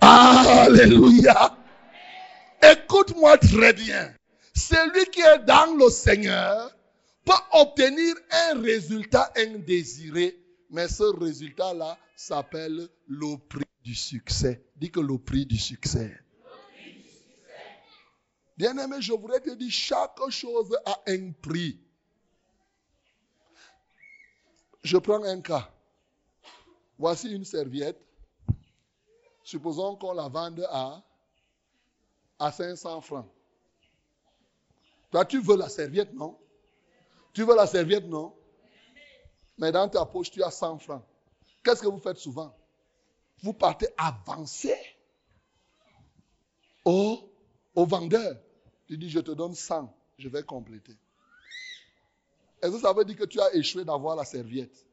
Alléluia. Écoute-moi très bien. Celui qui est dans le Seigneur peut obtenir un résultat indésiré, mais ce résultat-là s'appelle le prix du succès. Dis que le prix du succès. Bien-aimé, je voudrais te dire, chaque chose a un prix. Je prends un cas. Voici une serviette. Supposons qu'on la vende à, à 500 francs. Toi, tu veux la serviette, non? Tu veux la serviette, non? Mais dans ta poche, tu as 100 francs. Qu'est-ce que vous faites souvent? Vous partez avancer au, au vendeur. Tu dis, je te donne 100, je vais compléter. Est-ce que ça veut dire que tu as échoué d'avoir la serviette?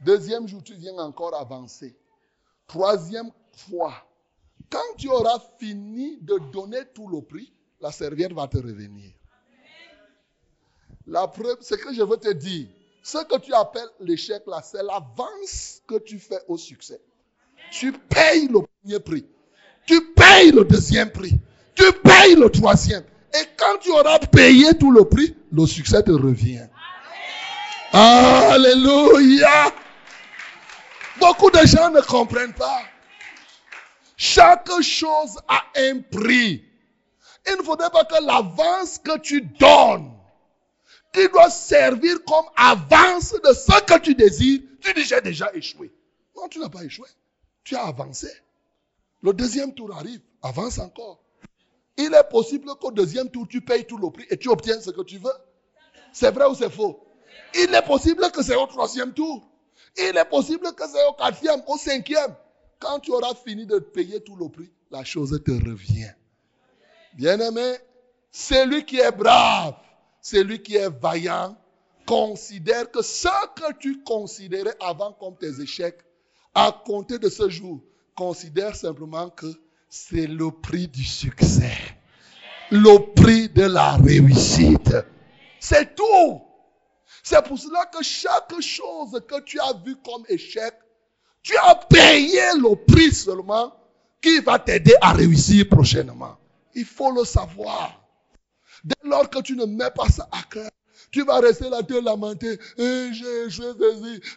Deuxième jour, tu viens encore avancer. Troisième fois, quand tu auras fini de donner tout le prix, la serviette va te revenir. La preuve, c'est que je veux te dire, ce que tu appelles l'échec là, c'est l'avance que tu fais au succès. Tu payes le premier prix. Tu payes le deuxième prix. Tu payes le troisième. Et quand tu auras payé tout le prix, le succès te revient. Alléluia. Beaucoup de gens ne comprennent pas. Chaque chose a un prix. Il ne faudrait pas que l'avance que tu donnes, qui doit servir comme avance de ce que tu désires, tu dis j'ai déjà échoué. Non, tu n'as pas échoué. Tu as avancé. Le deuxième tour arrive, avance encore. Il est possible qu'au deuxième tour, tu payes tout le prix et tu obtiens ce que tu veux. C'est vrai ou c'est faux? Il est possible que c'est au troisième tour. Il est possible que c'est au quatrième, au cinquième. Quand tu auras fini de payer tout le prix, la chose te revient. Bien-aimé, celui qui est brave, celui qui est vaillant, considère que ce que tu considérais avant comme tes échecs, à compter de ce jour, considère simplement que c'est le prix du succès. Le prix de la réussite. C'est tout. C'est pour cela que chaque chose que tu as vue comme échec, tu as payé le prix seulement qui va t'aider à réussir prochainement. Il faut le savoir. Dès lors que tu ne mets pas ça à cœur, tu vas rester là te lamenter. Eh, j'ai échoué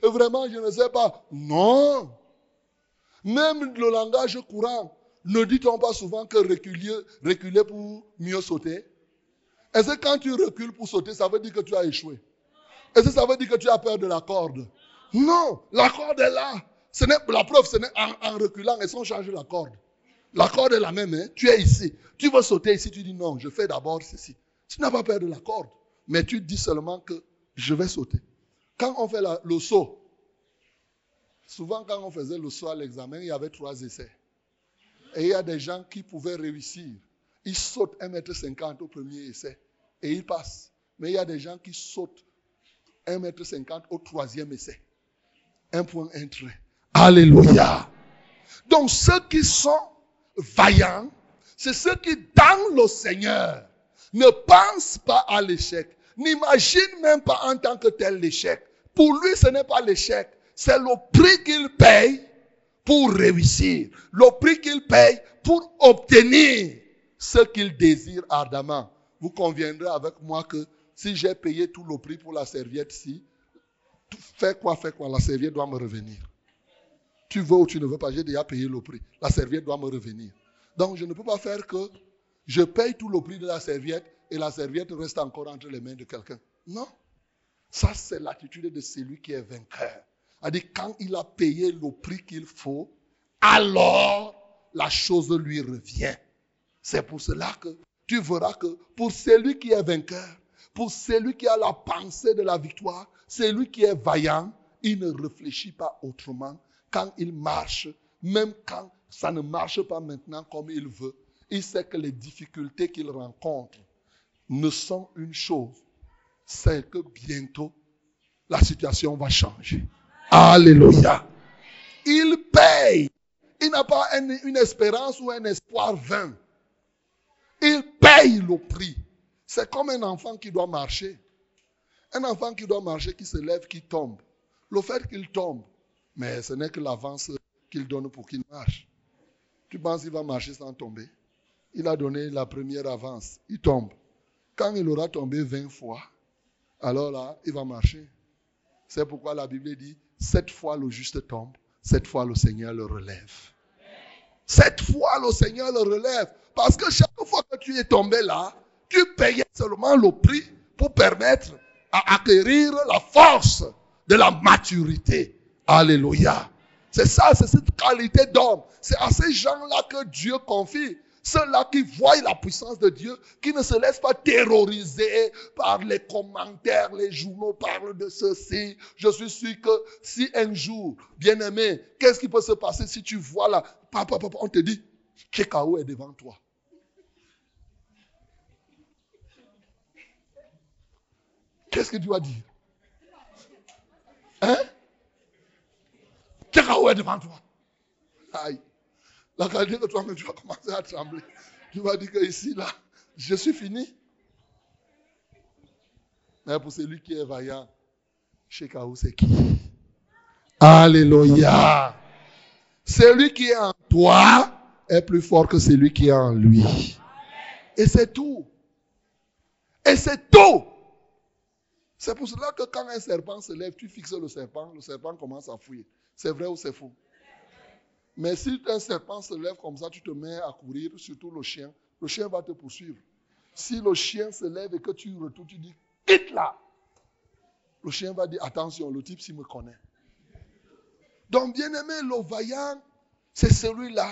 Vraiment, je ne sais pas. Non. Même le langage courant, ne dit-on pas souvent que reculer, pour mieux sauter? Est-ce que quand tu recules pour sauter, ça veut dire que tu as échoué? Est-ce que ça veut dire que tu as peur de la corde? Non, la corde est là. La preuve, ce n'est en, reculant et sans changer la corde. La corde est la même, hein? tu es ici. Tu veux sauter ici, tu dis non, je fais d'abord ceci. Tu n'as pas peur de la corde, mais tu dis seulement que je vais sauter. Quand on fait le saut, souvent quand on faisait le saut à l'examen, il y avait trois essais. Et il y a des gens qui pouvaient réussir. Ils sautent 1m50 au premier essai et ils passent. Mais il y a des gens qui sautent 1m50 au troisième essai. Un point, un trait. Alléluia. Donc ceux qui sont vaillants, c'est ceux qui, dans le Seigneur, ne pensent pas à l'échec, n'imaginent même pas en tant que tel l'échec. Pour lui, ce n'est pas l'échec, c'est le prix qu'il paye pour réussir, le prix qu'il paye pour obtenir ce qu'il désire ardemment. Vous conviendrez avec moi que si j'ai payé tout le prix pour la serviette-ci, fais quoi, fais quoi, la serviette doit me revenir. Tu veux ou tu ne veux pas, j'ai déjà payé le prix. La serviette doit me revenir. Donc je ne peux pas faire que je paye tout le prix de la serviette et la serviette reste encore entre les mains de quelqu'un. Non. Ça, c'est l'attitude de celui qui est vainqueur a dit quand il a payé le prix qu'il faut, alors la chose lui revient. C'est pour cela que tu verras que pour celui qui est vainqueur, pour celui qui a la pensée de la victoire, celui qui est vaillant, il ne réfléchit pas autrement. Quand il marche, même quand ça ne marche pas maintenant comme il veut, il sait que les difficultés qu'il rencontre ne sont une chose, c'est que bientôt, la situation va changer. Alléluia. Il paye. Il n'a pas une, espérance ou un espoir vain. Il paye le prix. C'est comme un enfant qui doit marcher. Un enfant qui doit marcher, qui se lève, qui tombe. Le fait qu'il tombe, mais ce n'est que l'avance qu'il donne pour qu'il marche. Tu penses qu'il va marcher sans tomber? Il a donné la première avance. Il tombe. Quand il aura tombé 20 fois, alors là, il va marcher. C'est pourquoi la Bible dit, cette fois le juste tombe, cette fois le Seigneur le relève. Cette fois le Seigneur le relève. Parce que chaque fois que tu es tombé là, tu payais seulement le prix pour permettre à acquérir la force de la maturité. Alléluia. C'est ça, c'est cette qualité d'homme. C'est à ces gens-là que Dieu confie. Ceux-là qui voient la puissance de Dieu, qui ne se laissent pas terroriser par les commentaires, les journaux parlent de ceci. Je suis sûr que si un jour, bien aimé, qu'est-ce qui peut se passer si tu vois là, papa, papa, on te dit, Chekao est devant toi. Qu'est-ce que tu vas dire Hein? Est devant toi. Aïe. La qualité que toi-même, tu vas commencer à trembler. Tu vas dire que ici, là, je suis fini. Mais pour celui qui est vaillant, Shekau, c'est qui? Alléluia. Celui qui est en toi est plus fort que celui qui est en lui. Et c'est tout. Et c'est tout. C'est pour cela que quand un serpent se lève, tu fixes le serpent, le serpent commence à fouiller. C'est vrai ou c'est faux? Mais si un serpent se lève comme ça, tu te mets à courir, surtout le chien, le chien va te poursuivre. Si le chien se lève et que tu retournes, tu dis, quitte là. Le chien va dire, attention, le type s'il me connaît. Donc, bien aimé, le vaillant, c'est celui-là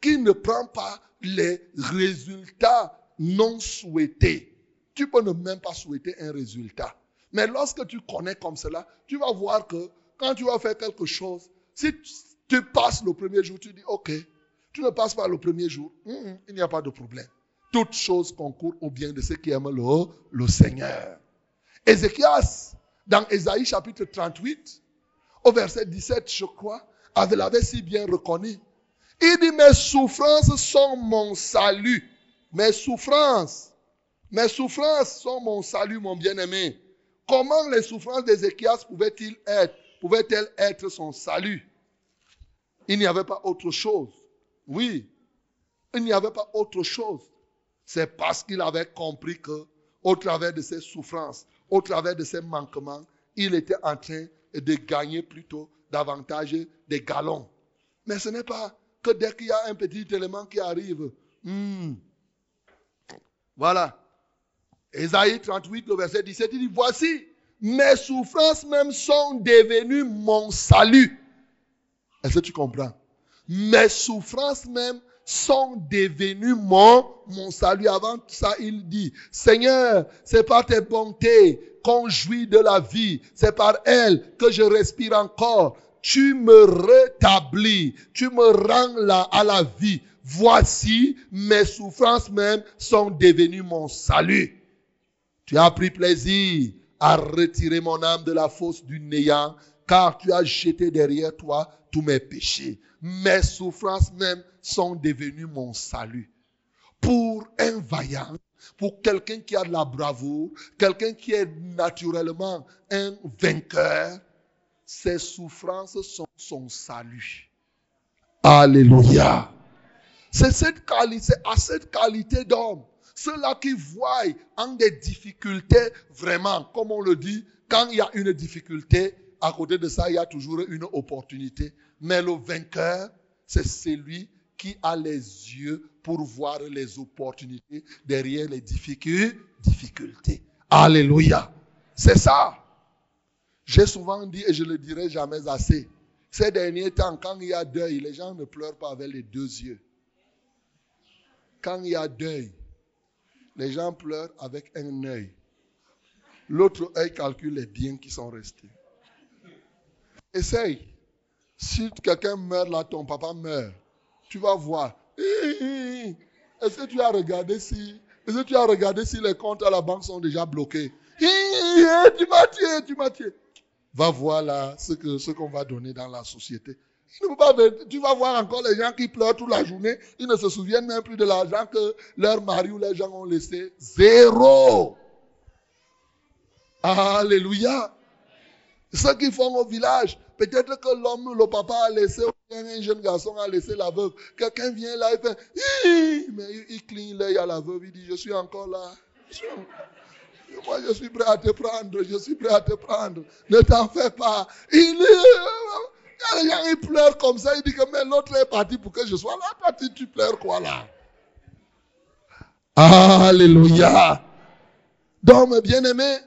qui ne prend pas les résultats non souhaités. Tu peux ne même pas souhaiter un résultat. Mais lorsque tu connais comme cela, tu vas voir que quand tu vas faire quelque chose, si tu passes le premier jour, tu dis, OK, tu ne passes pas le premier jour, il n'y a pas de problème. Toutes choses concourent au bien de ceux qui aiment le, le Seigneur. Ézéchias, dans Ésaïe chapitre 38, au verset 17, je crois, avait l'avait si bien reconnu. Il dit, mes souffrances sont mon salut. Mes souffrances, mes souffrances sont mon salut, mon bien-aimé. Comment les souffrances d'Ézéchias pouvaient-elles être son salut? Il n'y avait pas autre chose. Oui, il n'y avait pas autre chose. C'est parce qu'il avait compris que, au travers de ses souffrances, au travers de ses manquements, il était en train de gagner plutôt davantage des galons. Mais ce n'est pas que dès qu'il y a un petit élément qui arrive, hmm, voilà, Ésaïe 38, le verset 17, il dit, voici, mes souffrances même sont devenues mon salut. Est-ce que tu comprends? Mes souffrances même sont devenues mon, mon salut. Avant ça, il dit, Seigneur, c'est par tes bontés qu'on jouit de la vie. C'est par elles que je respire encore. Tu me rétablis. Tu me rends là à la vie. Voici, mes souffrances même sont devenues mon salut. Tu as pris plaisir à retirer mon âme de la fosse du néant, car tu as jeté derrière toi tous mes péchés. Mes souffrances même sont devenues mon salut. Pour un vaillant, pour quelqu'un qui a de la bravoure, quelqu'un qui est naturellement un vainqueur, ses souffrances sont son salut. Alléluia. C'est cette qualité, à cette qualité d'homme ceux-là qui voient en des difficultés, vraiment, comme on le dit, quand il y a une difficulté, à côté de ça, il y a toujours une opportunité. Mais le vainqueur, c'est celui qui a les yeux pour voir les opportunités derrière les difficultés. Alléluia. C'est ça. J'ai souvent dit et je le dirai jamais assez. Ces derniers temps, quand il y a deuil, les gens ne pleurent pas avec les deux yeux. Quand il y a deuil, les gens pleurent avec un œil. L'autre œil calcule les biens qui sont restés. Essaye. Si quelqu'un meurt là, ton papa meurt, tu vas voir. Est-ce que tu as regardé si, est-ce que tu as regardé si les comptes à la banque sont déjà bloqués? tu m'as tué, tu m'as tué. Va voir là ce qu'on ce qu'on va donner dans la société. Pas, tu vas voir encore les gens qui pleurent toute la journée. Ils ne se souviennent même plus de l'argent que leur mari ou les gens ont laissé. Zéro. Alléluia. Ce qu'ils font au village, peut-être que l'homme, le papa a laissé, un jeune garçon a laissé la veuve. Quelqu'un vient là, il fait, mais il, cligne l'œil à la veuve, il dit, je suis encore là. Moi, je suis prêt à te prendre, je suis prêt à te prendre. Ne t'en fais pas. Il, gens, pleurent comme ça, il dit que l'autre est parti pour que je sois là. Toi, tu pleures quoi là? Alléluia. Donc, mes bien-aimés,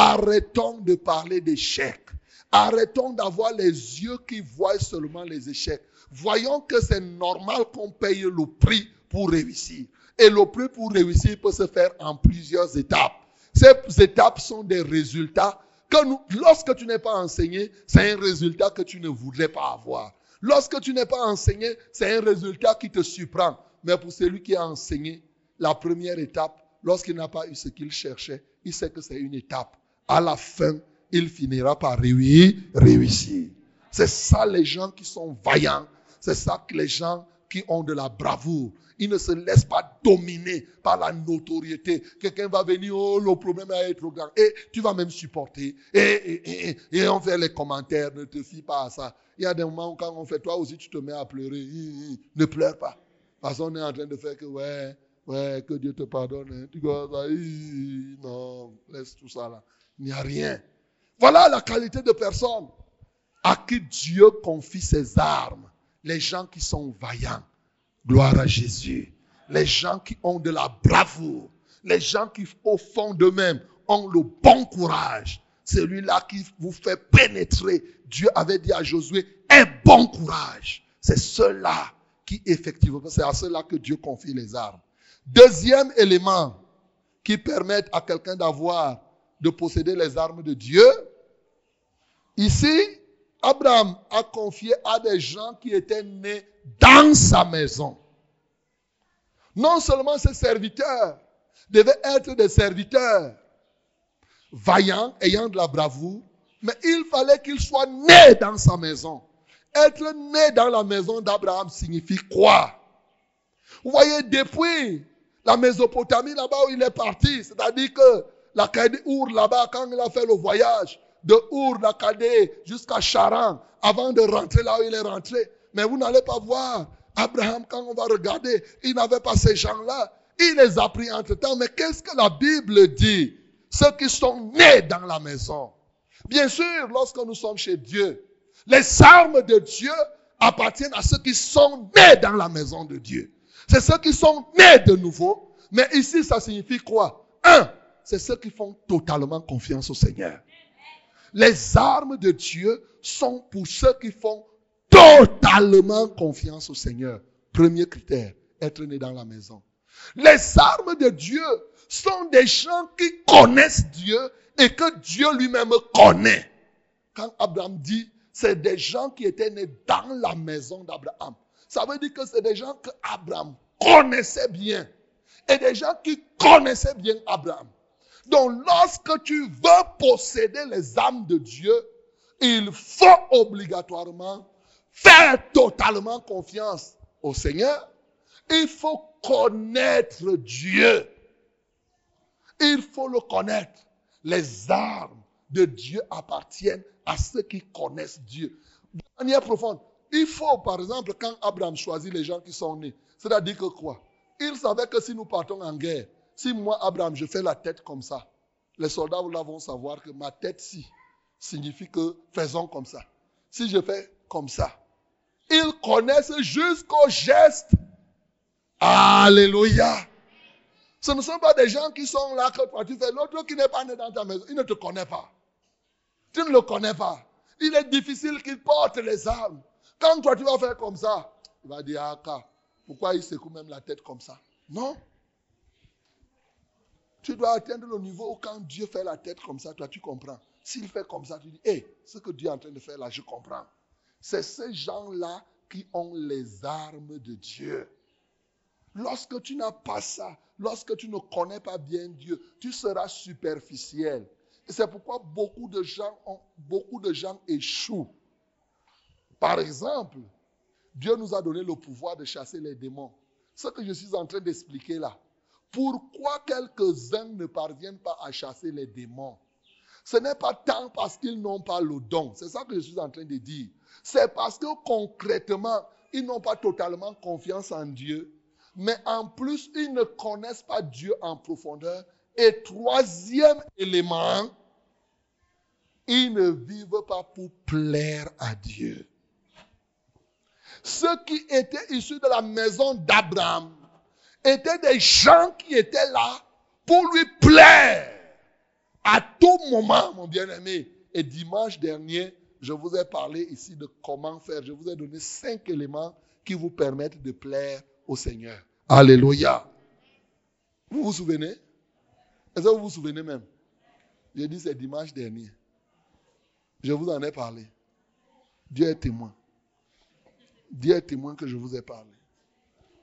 Arrêtons de parler d'échecs. Arrêtons d'avoir les yeux qui voient seulement les échecs. Voyons que c'est normal qu'on paye le prix pour réussir. Et le prix pour réussir peut se faire en plusieurs étapes. Ces étapes sont des résultats que lorsque tu n'es pas enseigné, c'est un résultat que tu ne voudrais pas avoir. Lorsque tu n'es pas enseigné, c'est un résultat qui te surprend. Mais pour celui qui a enseigné, la première étape, lorsqu'il n'a pas eu ce qu'il cherchait, il sait que c'est une étape à la fin, il finira par réussir. C'est ça les gens qui sont vaillants. C'est ça que les gens qui ont de la bravoure. Ils ne se laissent pas dominer par la notoriété. Quelqu'un va venir, oh, le problème être trop grand. Et tu vas même supporter. Et, et, on fait les commentaires, ne te fie pas à ça. Il y a des moments où quand on fait, toi aussi tu te mets à pleurer. Ne pleure pas. Parce qu'on est en train de faire que, ouais, ouais, que Dieu te pardonne. Hein. Tu non, laisse tout ça là. Il n'y a rien. Voilà la qualité de personne à qui Dieu confie ses armes. Les gens qui sont vaillants. Gloire à Jésus. Les gens qui ont de la bravoure. Les gens qui, au fond d'eux-mêmes, ont le bon courage. Celui-là qui vous fait pénétrer. Dieu avait dit à Josué, un bon courage. C'est ceux-là qui, effectivement, c'est à ceux-là que Dieu confie les armes. Deuxième élément qui permet à quelqu'un d'avoir de posséder les armes de Dieu. Ici, Abraham a confié à des gens qui étaient nés dans sa maison. Non seulement ces serviteurs devaient être des serviteurs vaillants, ayant de la bravoure, mais il fallait qu'ils soient nés dans sa maison. Être né dans la maison d'Abraham signifie quoi? Vous voyez, depuis la Mésopotamie, là-bas où il est parti, c'est-à-dire que la Our là-bas, quand il a fait le voyage de Our, la jusqu'à Charan, avant de rentrer là où il est rentré. Mais vous n'allez pas voir Abraham, quand on va regarder, il n'avait pas ces gens-là. Il les a pris entre temps. Mais qu'est-ce que la Bible dit? Ceux qui sont nés dans la maison. Bien sûr, lorsque nous sommes chez Dieu, les armes de Dieu appartiennent à ceux qui sont nés dans la maison de Dieu. C'est ceux qui sont nés de nouveau. Mais ici, ça signifie quoi? Un, c'est ceux qui font totalement confiance au Seigneur. Les armes de Dieu sont pour ceux qui font totalement confiance au Seigneur. Premier critère, être né dans la maison. Les armes de Dieu sont des gens qui connaissent Dieu et que Dieu lui-même connaît. Quand Abraham dit, c'est des gens qui étaient nés dans la maison d'Abraham. Ça veut dire que c'est des gens que Abraham connaissait bien. Et des gens qui connaissaient bien Abraham. Donc lorsque tu veux posséder les âmes de Dieu, il faut obligatoirement faire totalement confiance au Seigneur. Il faut connaître Dieu. Il faut le connaître. Les armes de Dieu appartiennent à ceux qui connaissent Dieu. De manière profonde, il faut, par exemple, quand Abraham choisit les gens qui sont nés, c'est-à-dire que quoi? Il savait que si nous partons en guerre, si moi, Abraham, je fais la tête comme ça, les soldats vont savoir que ma tête-ci signifie que faisons comme ça. Si je fais comme ça, ils connaissent jusqu'au geste. Alléluia. Ce ne sont pas des gens qui sont là que toi tu fais. L'autre qui n'est pas né dans ta maison, il ne te connaît pas. Tu ne le connais pas. Il est difficile qu'il porte les armes. Quand toi tu vas faire comme ça, il va dire, ah, pourquoi il secoue même la tête comme ça? Non. Tu dois atteindre le niveau où quand Dieu fait la tête comme ça, toi tu comprends. S'il fait comme ça, tu dis, hé, ce que Dieu est en train de faire là, je comprends. C'est ces gens-là qui ont les armes de Dieu. Lorsque tu n'as pas ça, lorsque tu ne connais pas bien Dieu, tu seras superficiel. Et c'est pourquoi beaucoup de gens, ont, beaucoup de gens échouent. Par exemple, Dieu nous a donné le pouvoir de chasser les démons. Ce que je suis en train d'expliquer là. Pourquoi quelques-uns ne parviennent pas à chasser les démons? Ce n'est pas tant parce qu'ils n'ont pas le don. C'est ça que je suis en train de dire. C'est parce que concrètement, ils n'ont pas totalement confiance en Dieu. Mais en plus, ils ne connaissent pas Dieu en profondeur. Et troisième élément, ils ne vivent pas pour plaire à Dieu. Ceux qui étaient issus de la maison d'Abraham étaient des gens qui étaient là pour lui plaire à tout moment, mon bien-aimé. Et dimanche dernier, je vous ai parlé ici de comment faire. Je vous ai donné cinq éléments qui vous permettent de plaire au Seigneur. Alléluia. Vous vous souvenez? Est-ce que vous vous souvenez même? J'ai dit c'est dimanche dernier. Je vous en ai parlé. Dieu est témoin. Dieu est témoin que je vous ai parlé.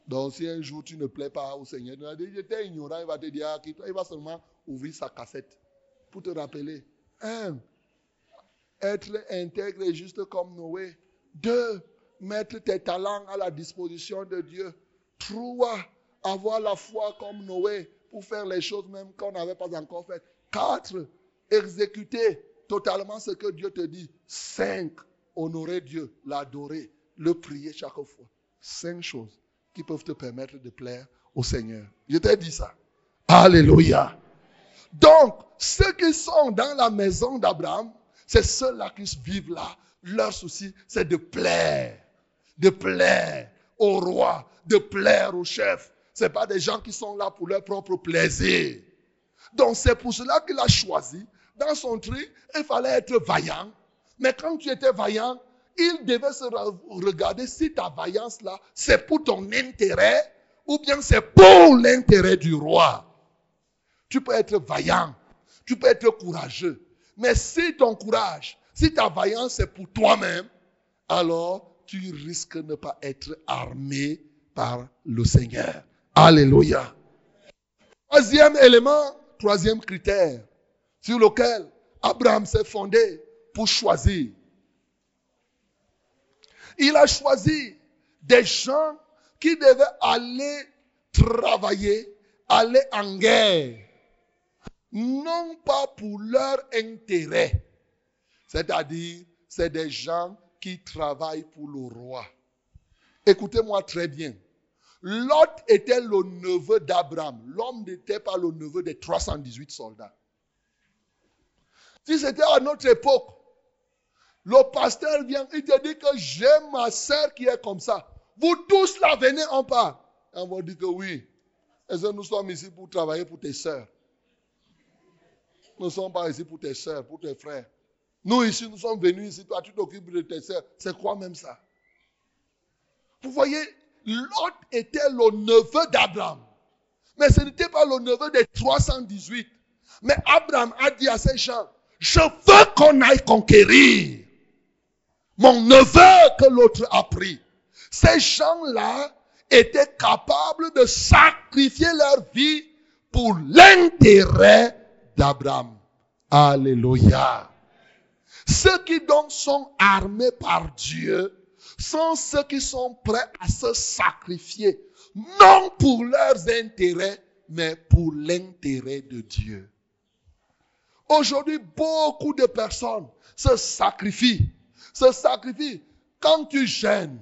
Donc, si un jour tu ne plais pas au Seigneur, j'étais ignorant, il va te dire, ah, il va seulement ouvrir sa cassette pour te rappeler. Un, être intègre et juste comme Noé. Deux, mettre tes talents à la disposition de Dieu. Trois, avoir la foi comme Noé pour faire les choses même qu'on n'avait pas encore faites. Quatre, exécuter totalement ce que Dieu te dit. Cinq, honorer Dieu, l'adorer, le prier chaque fois. Cinq choses qui peuvent te permettre de plaire au Seigneur. Je t'ai dit ça. Alléluia. Donc, ceux qui sont dans la maison d'Abraham, c'est ceux-là qui vivent là. Leur souci, c'est de plaire. De plaire au roi, de plaire au chef. Ce pas des gens qui sont là pour leur propre plaisir. Donc, c'est pour cela qu'il a choisi. Dans son tri, il fallait être vaillant. Mais quand tu étais vaillant, il devait se regarder si ta vaillance là, c'est pour ton intérêt ou bien c'est pour l'intérêt du roi. Tu peux être vaillant, tu peux être courageux, mais si ton courage, si ta vaillance c'est pour toi-même, alors tu risques de ne pas être armé par le Seigneur. Alléluia. Troisième élément, troisième critère sur lequel Abraham s'est fondé pour choisir il a choisi des gens qui devaient aller travailler, aller en guerre. Non pas pour leur intérêt. C'est-à-dire, c'est des gens qui travaillent pour le roi. Écoutez-moi très bien. Lot était le neveu d'Abraham. L'homme n'était pas le neveu des 318 soldats. Si c'était à notre époque, le pasteur vient, il te dit que j'ai ma soeur qui est comme ça. Vous tous là, venez, on part. on va dire que oui. Et nous sommes ici pour travailler pour tes soeurs. Nous ne sommes pas ici pour tes soeurs, pour tes frères. Nous ici, nous sommes venus ici. Toi, tu t'occupes de tes soeurs. C'est quoi même ça? Vous voyez, Lot était le neveu d'Abraham. Mais ce n'était pas le neveu des 318. Mais Abraham a dit à ses gens, je veux qu'on aille conquérir mon neveu que l'autre a pris. Ces gens-là étaient capables de sacrifier leur vie pour l'intérêt d'Abraham. Alléluia. Ceux qui donc sont armés par Dieu sont ceux qui sont prêts à se sacrifier, non pour leurs intérêts, mais pour l'intérêt de Dieu. Aujourd'hui, beaucoup de personnes se sacrifient se sacrifie. Quand tu gênes,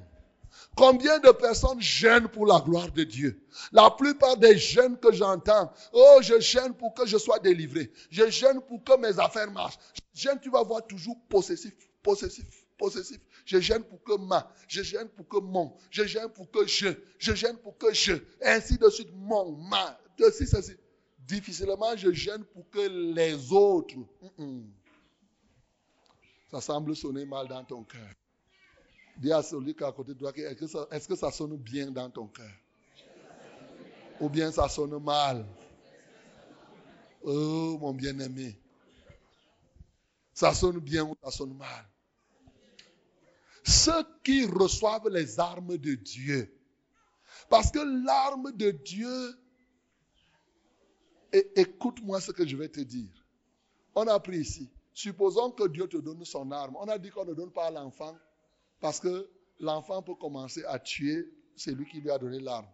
combien de personnes gênent pour la gloire de Dieu? La plupart des jeunes que j'entends, oh, je gêne pour que je sois délivré. Je gêne pour que mes affaires marchent. Je gêne, tu vas voir toujours possessif, possessif, possessif. Je gêne pour que ma, je gêne pour que mon, je gêne pour que je, je gêne pour que je, ainsi de suite, mon, ma, ceci, ceci. Difficilement, je gêne pour que les autres. Ça semble sonner mal dans ton cœur. Dis à celui qui est à côté de toi, est-ce que, ça, sonne bien dans ton cœur? Ou bien ça sonne mal? Oh, mon bien-aimé. Ça sonne bien ou ça sonne mal? Ceux qui reçoivent les armes de Dieu. Parce que l'arme de Dieu, écoute-moi ce que je vais te dire. On a pris ici. Supposons que Dieu te donne son arme. On a dit qu'on ne donne pas à l'enfant parce que l'enfant peut commencer à tuer celui qui lui a donné l'arme.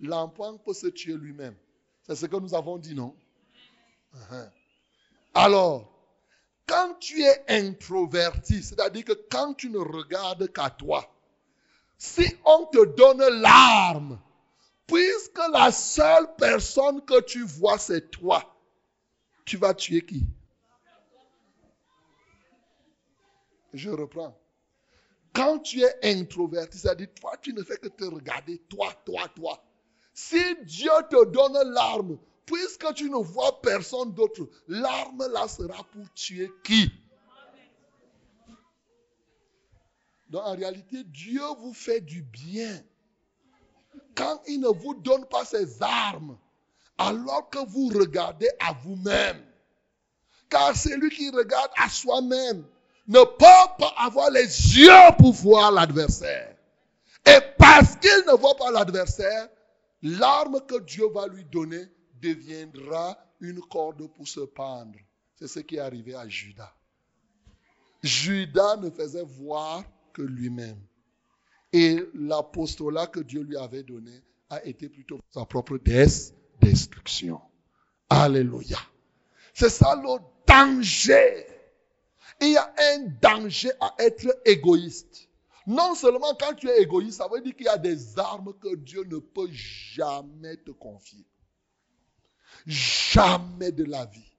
L'enfant peut se tuer lui-même. C'est ce que nous avons dit, non? Uh-huh. Alors, quand tu es introverti, c'est-à-dire que quand tu ne regardes qu'à toi, si on te donne l'arme, puisque la seule personne que tu vois, c'est toi, tu vas tuer qui? Je reprends. Quand tu es introverti, c'est-à-dire toi, tu ne fais que te regarder, toi, toi, toi. Si Dieu te donne l'arme, puisque tu ne vois personne d'autre, l'arme là sera pour tuer qui? Donc en réalité, Dieu vous fait du bien. Quand il ne vous donne pas ses armes, alors que vous regardez à vous-même. Car celui qui regarde à soi-même ne pas avoir les yeux pour voir l'adversaire. Et parce qu'il ne voit pas l'adversaire, l'arme que Dieu va lui donner deviendra une corde pour se pendre. C'est ce qui est arrivé à Judas. Judas ne faisait voir que lui-même. Et l'apostolat que Dieu lui avait donné a été plutôt sa propre destruction. Alléluia. C'est ça le danger. Il y a un danger à être égoïste. Non seulement quand tu es égoïste, ça veut dire qu'il y a des armes que Dieu ne peut jamais te confier. Jamais de la vie.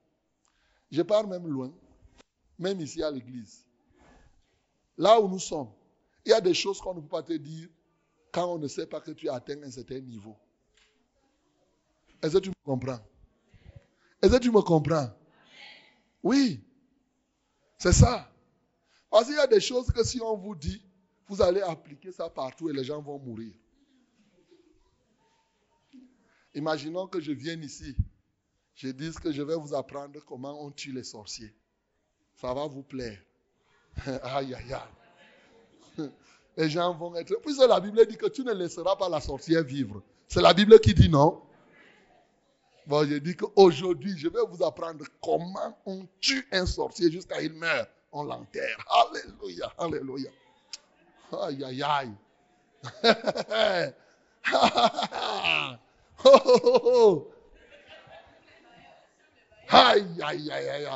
Je pars même loin, même ici à l'église. Là où nous sommes, il y a des choses qu'on ne peut pas te dire quand on ne sait pas que tu as atteint un certain niveau. Est-ce que tu me comprends? Est-ce que tu me comprends? Oui, c'est ça. Parce qu'il y a des choses que si on vous dit, vous allez appliquer ça partout et les gens vont mourir. Imaginons que je vienne ici, je dise que je vais vous apprendre comment on tue les sorciers. Ça va vous plaire. [LAUGHS] aïe, aïe, aïe. Les gens vont être... Puisque la Bible dit que tu ne laisseras pas la sorcière vivre. C'est la Bible qui dit non. Bon, je dis qu'aujourd'hui, je vais vous apprendre comment on tue un sorcier jusqu'à il meurt. On l'enterre. Alléluia, alléluia. Aïe, aïe, aïe. [LAUGHS] oh, oh, oh. Aïe, aïe, aïe, aïe.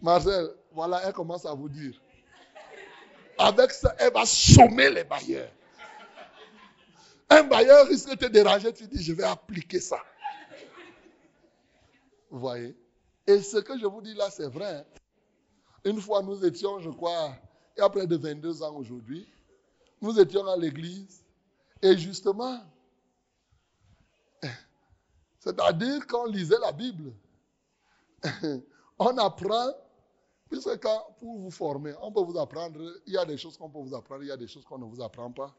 Marcel, voilà, elle commence à vous dire. Avec ça, elle va sommer les bailleurs. Un bailleur risque de te déranger, tu dis, je vais appliquer ça. Vous voyez Et ce que je vous dis là, c'est vrai. Hein. Une fois, nous étions, je crois, il y a près de 22 ans aujourd'hui, nous étions à l'église et justement, [LAUGHS] c'est-à-dire qu'on lisait la Bible, [LAUGHS] on apprend, puisque quand, pour vous former, on peut vous apprendre, il y a des choses qu'on peut vous apprendre, il y a des choses qu'on ne vous apprend pas.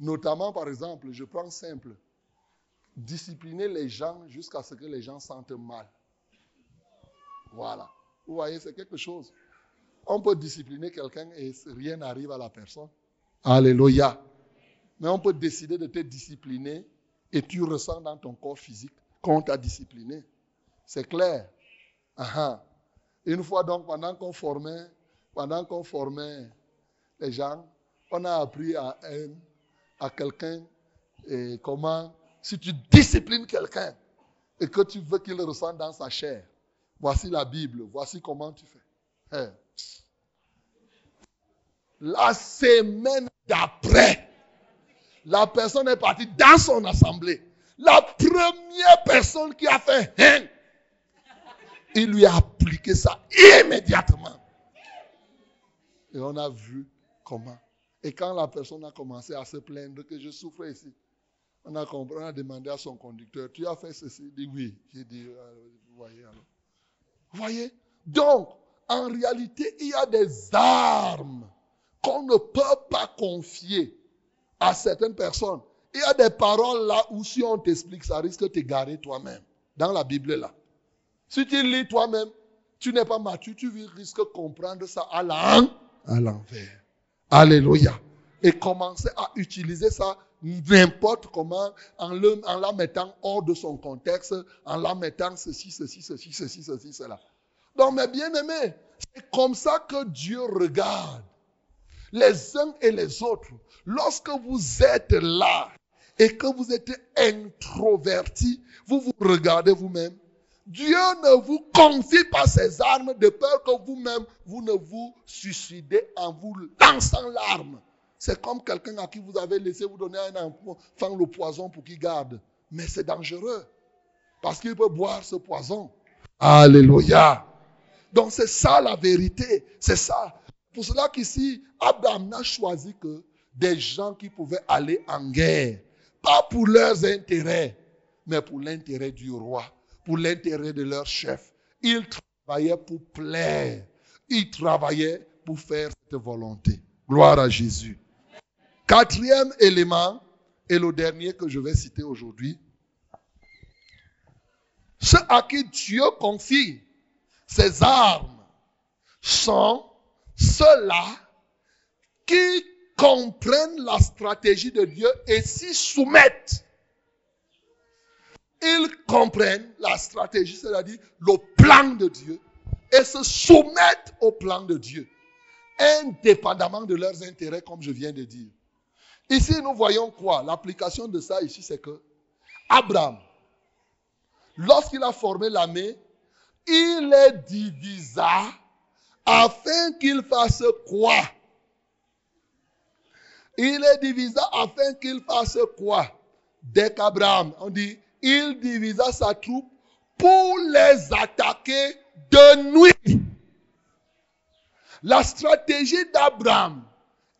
Notamment, par exemple, je prends simple, discipliner les gens jusqu'à ce que les gens sentent mal. Voilà. Vous voyez, c'est quelque chose. On peut discipliner quelqu'un et rien n'arrive à la personne. Alléluia. Mais on peut décider de te discipliner et tu ressens dans ton corps physique qu'on t'a discipliné. C'est clair. Une fois donc, pendant qu'on formait, pendant qu'on formait les gens, on a appris à, à quelqu'un comment, si tu disciplines quelqu'un et que tu veux qu'il ressente dans sa chair, Voici la Bible, voici comment tu fais. La semaine d'après, la personne est partie dans son assemblée. La première personne qui a fait hein, il lui a appliqué ça immédiatement. Et on a vu comment. Et quand la personne a commencé à se plaindre que je souffrais ici, on a, compris, on demandé à son conducteur, tu as fait ceci Il dit oui. J'ai dit, vous voyez alors. Voyez? Donc, en réalité, il y a des armes qu'on ne peut pas confier à certaines personnes. Il y a des paroles là où si on t'explique, ça risque de t'égarer toi-même. Dans la Bible là. Si tu lis toi-même, tu n'es pas mature, tu risques de comprendre ça à l'envers. Alléluia. Et commencer à utiliser ça n'importe comment en, le, en la mettant hors de son contexte, en la mettant ceci, ceci, ceci, ceci, ceci, cela. Donc, mes bien-aimés, c'est comme ça que Dieu regarde les uns et les autres. Lorsque vous êtes là et que vous êtes introverti, vous vous regardez vous-même. Dieu ne vous confie pas ses armes de peur que vous-même, vous ne vous suicidez en vous lançant l'arme. C'est comme quelqu'un à qui vous avez laissé vous donner un enfant le poison pour qu'il garde. Mais c'est dangereux. Parce qu'il peut boire ce poison. Alléluia. Donc c'est ça la vérité. C'est ça. Pour cela qu'ici, Abraham n'a choisi que des gens qui pouvaient aller en guerre. Pas pour leurs intérêts, mais pour l'intérêt du roi, pour l'intérêt de leur chef. Ils travaillaient pour plaire. Ils travaillaient pour faire cette volonté. Gloire à Jésus. Quatrième élément, et le dernier que je vais citer aujourd'hui, ceux à qui Dieu confie ses armes sont ceux-là qui comprennent la stratégie de Dieu et s'y soumettent. Ils comprennent la stratégie, c'est-à-dire le plan de Dieu, et se soumettent au plan de Dieu, indépendamment de leurs intérêts, comme je viens de dire. Ici, nous voyons quoi? L'application de ça ici, c'est que Abraham, lorsqu'il a formé l'armée, il les divisa afin qu'il fasse quoi? Il les divisa afin qu'il fasse quoi? Dès qu'Abraham, on dit, il divisa sa troupe pour les attaquer de nuit. La stratégie d'Abraham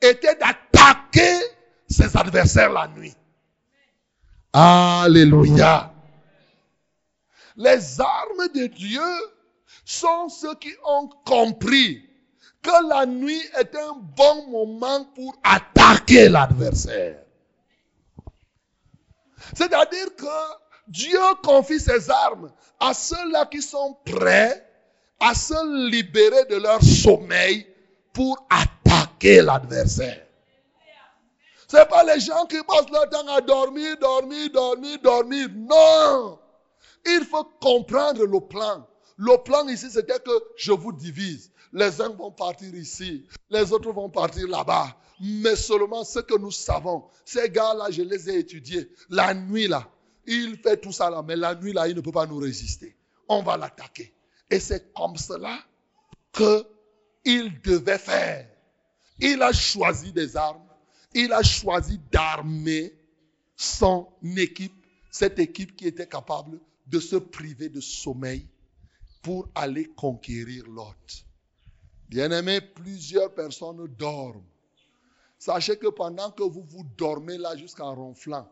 était d'attaquer ses adversaires la nuit. Alléluia. Les armes de Dieu sont ceux qui ont compris que la nuit est un bon moment pour attaquer l'adversaire. C'est-à-dire que Dieu confie ses armes à ceux-là qui sont prêts à se libérer de leur sommeil pour attaquer l'adversaire. Ce n'est pas les gens qui passent leur temps à dormir, dormir, dormir, dormir. Non. Il faut comprendre le plan. Le plan ici, c'était que je vous divise. Les uns vont partir ici, les autres vont partir là-bas. Mais seulement ce que nous savons, ces gars-là, je les ai étudiés. La nuit, là, il fait tout ça là, mais la nuit, là, il ne peut pas nous résister. On va l'attaquer. Et c'est comme cela qu'il devait faire. Il a choisi des armes il a choisi d'armer son équipe, cette équipe qui était capable de se priver de sommeil pour aller conquérir l'autre. Bien-aimés, plusieurs personnes dorment. Sachez que pendant que vous vous dormez là jusqu'en ronflant,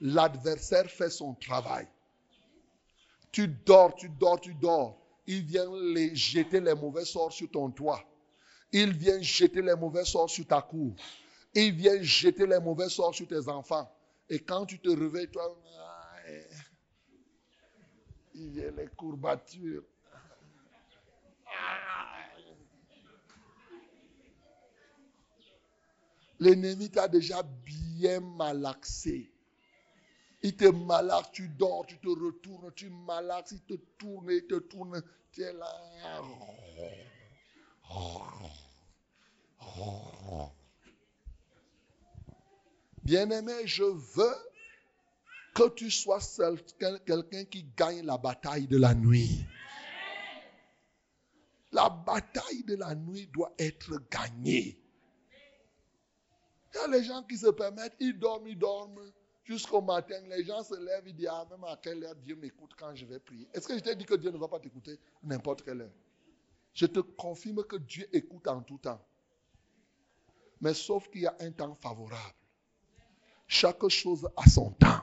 l'adversaire fait son travail. Tu dors, tu dors, tu dors. Il vient jeter les mauvais sorts sur ton toit. Il vient jeter les mauvais sorts sur ta cour. Il vient jeter les mauvais sorts sur tes enfants. Et quand tu te réveilles, toi, il vient les courbatures. L'ennemi t'a déjà bien malaxé. Il te malaxe, tu dors, tu te retournes, tu malaxes, il te tourne, il te tourne. Tu es là. Bien-aimé, je veux que tu sois quelqu'un qui gagne la bataille de la nuit. La bataille de la nuit doit être gagnée. Il y a les gens qui se permettent, ils dorment, ils dorment jusqu'au matin. Les gens se lèvent, ils disent, ah, même à quelle heure Dieu m'écoute quand je vais prier. Est-ce que je t'ai dit que Dieu ne va pas t'écouter n'importe quelle heure? Je te confirme que Dieu écoute en tout temps. Mais sauf qu'il y a un temps favorable. Chaque chose a son temps.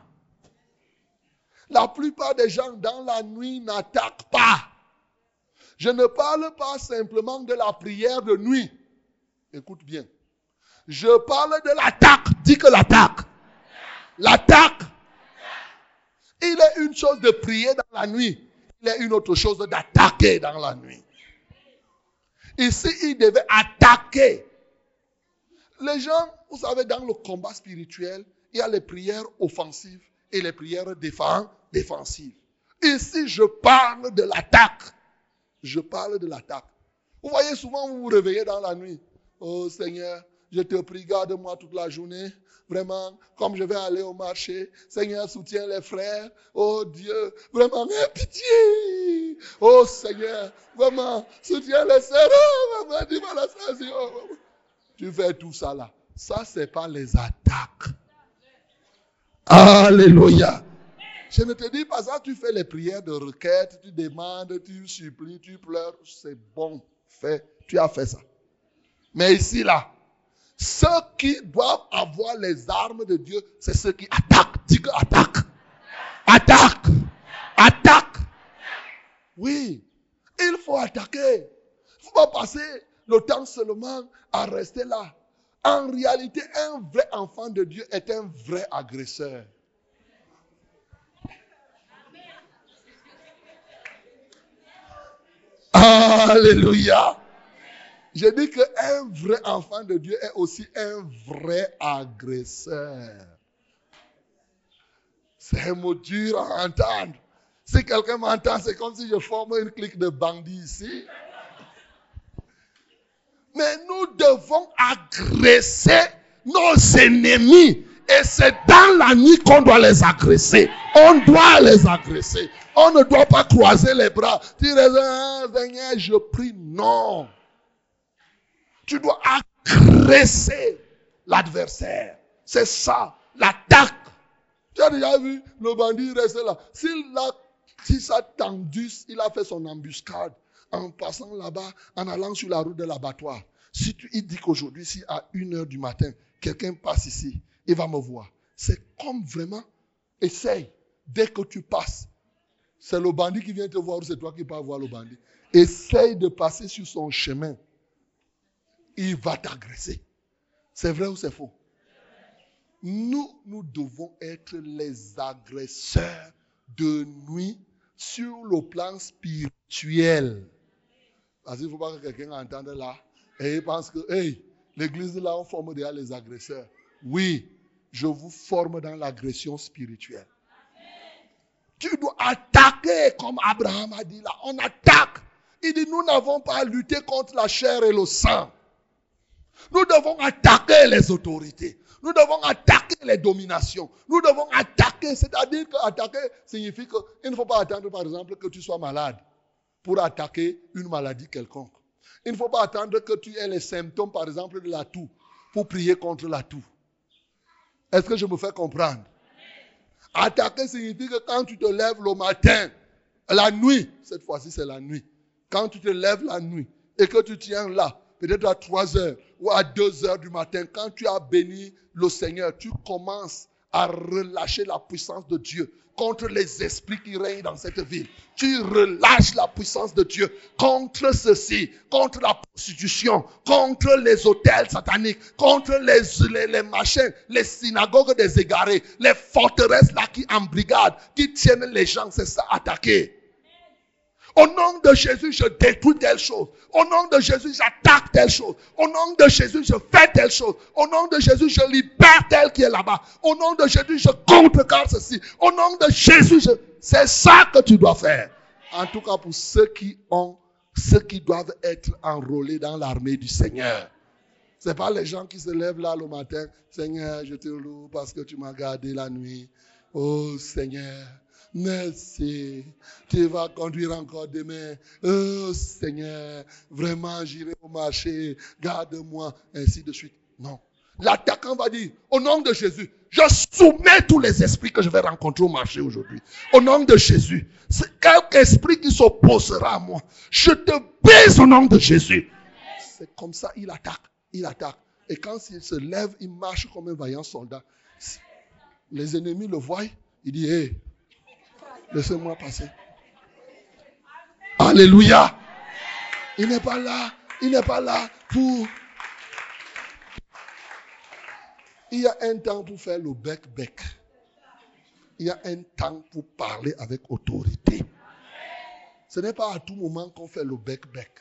La plupart des gens dans la nuit n'attaquent pas. Je ne parle pas simplement de la prière de nuit. Écoute bien. Je parle de l'attaque. Dis que l'attaque. L'attaque. Il est une chose de prier dans la nuit. Il est une autre chose d'attaquer dans la nuit. Ici, il devait attaquer Les gens, vous savez, dans le combat spirituel, il y a les prières offensives et les prières défensives défensive. Ici, je parle de l'attaque. Je parle de l'attaque. Vous voyez, souvent, vous vous réveillez dans la nuit. Oh Seigneur, je te prie, garde-moi toute la journée. Vraiment, comme je vais aller au marché, Seigneur, soutiens les frères. Oh Dieu, vraiment, aie pitié. Oh Seigneur, vraiment, soutiens les sœurs. Oh, Tu fais tout ça là. Ça, c'est pas les attaques. Alléluia. Je ne te dis pas ça, tu fais les prières de requête, tu demandes, tu supplies, tu pleures. C'est bon, fait. Tu as fait ça. Mais ici, là, ceux qui doivent avoir les armes de Dieu, c'est ceux qui attaquent. Dis que attaque. Attaque. Attaque. Oui. Il faut attaquer. Il ne faut pas passer le temps seulement à rester là. En réalité, un vrai enfant de Dieu est un vrai agresseur. Alléluia. Je dis qu'un vrai enfant de Dieu est aussi un vrai agresseur. C'est un mot dur à entendre. Si quelqu'un m'entend, c'est comme si je forme une clique de bandits ici. Mais nous devons agresser nos ennemis. Et c'est dans la nuit qu'on doit les agresser. On doit les agresser. On ne doit pas croiser les bras. Ah, Seigneur, je prie. Non. Tu dois agresser l'adversaire. C'est ça, l'attaque. Tu as déjà vu le bandit rester là. S'il a, si il a fait son embuscade en passant là-bas, en allant sur la route de l'abattoir. Si tu, il dit qu'aujourd'hui, si à 1 heure du matin, quelqu'un passe ici, il va me voir. C'est comme vraiment, essaye, dès que tu passes, c'est le bandit qui vient te voir ou c'est toi qui vas voir le bandit. Essaye de passer sur son chemin. Il va t'agresser. C'est vrai ou c'est faux? Nous, nous devons être les agresseurs de nuit sur le plan spirituel. Parce qu'il ne faut pas que quelqu'un entende là et il pense que, hey, l'église là, on forme déjà les agresseurs. Oui, je vous forme dans l'agression spirituelle. Tu dois attaquer comme Abraham a dit là. On attaque. Il dit, nous n'avons pas à lutter contre la chair et le sang. Nous devons attaquer les autorités. Nous devons attaquer les dominations. Nous devons attaquer. C'est-à-dire qu'attaquer signifie qu'il ne faut pas attendre, par exemple, que tu sois malade pour attaquer une maladie quelconque. Il ne faut pas attendre que tu aies les symptômes, par exemple, de la toux pour prier contre la toux. Est-ce que je me fais comprendre? Attaquer signifie que quand tu te lèves le matin, la nuit, cette fois-ci c'est la nuit, quand tu te lèves la nuit et que tu tiens là, peut-être à 3 heures ou à 2 heures du matin, quand tu as béni le Seigneur, tu commences à relâcher la puissance de Dieu contre les esprits qui règnent dans cette ville. Tu relâches la puissance de Dieu contre ceci, contre la prostitution, contre les hôtels sataniques, contre les, les, les machins, les synagogues des égarés, les forteresses là qui embrigadent, qui tiennent les gens, c'est ça, attaquer. Au nom de Jésus, je détruis telle chose. Au nom de Jésus, j'attaque telle chose. Au nom de Jésus, je fais telle chose. Au nom de Jésus, je libère tel qui est là-bas. Au nom de Jésus, je contrecarre ceci. Au nom de Jésus, je... c'est ça que tu dois faire. En tout cas, pour ceux qui ont, ceux qui doivent être enrôlés dans l'armée du Seigneur. C'est pas les gens qui se lèvent là le matin. Seigneur, je te loue parce que tu m'as gardé la nuit. Oh Seigneur, Merci. Tu vas conduire encore demain. Oh Seigneur, vraiment j'irai au marché. Garde-moi. Ainsi de suite. Non. L'attaquant va dire, au nom de Jésus, je soumets tous les esprits que je vais rencontrer au marché aujourd'hui. Au nom de Jésus. Quelque esprit qui s'opposera à moi. Je te baise au nom de Jésus. C'est comme ça, il attaque. Il attaque. Et quand il se lève, il marche comme un vaillant soldat. Les ennemis le voient. Il dit, hé, Laissez-moi passer. Alléluia. Il n'est pas là. Il n'est pas là pour... Il y a un temps pour faire le bec-bec. Il y a un temps pour parler avec autorité. Ce n'est pas à tout moment qu'on fait le bec-bec.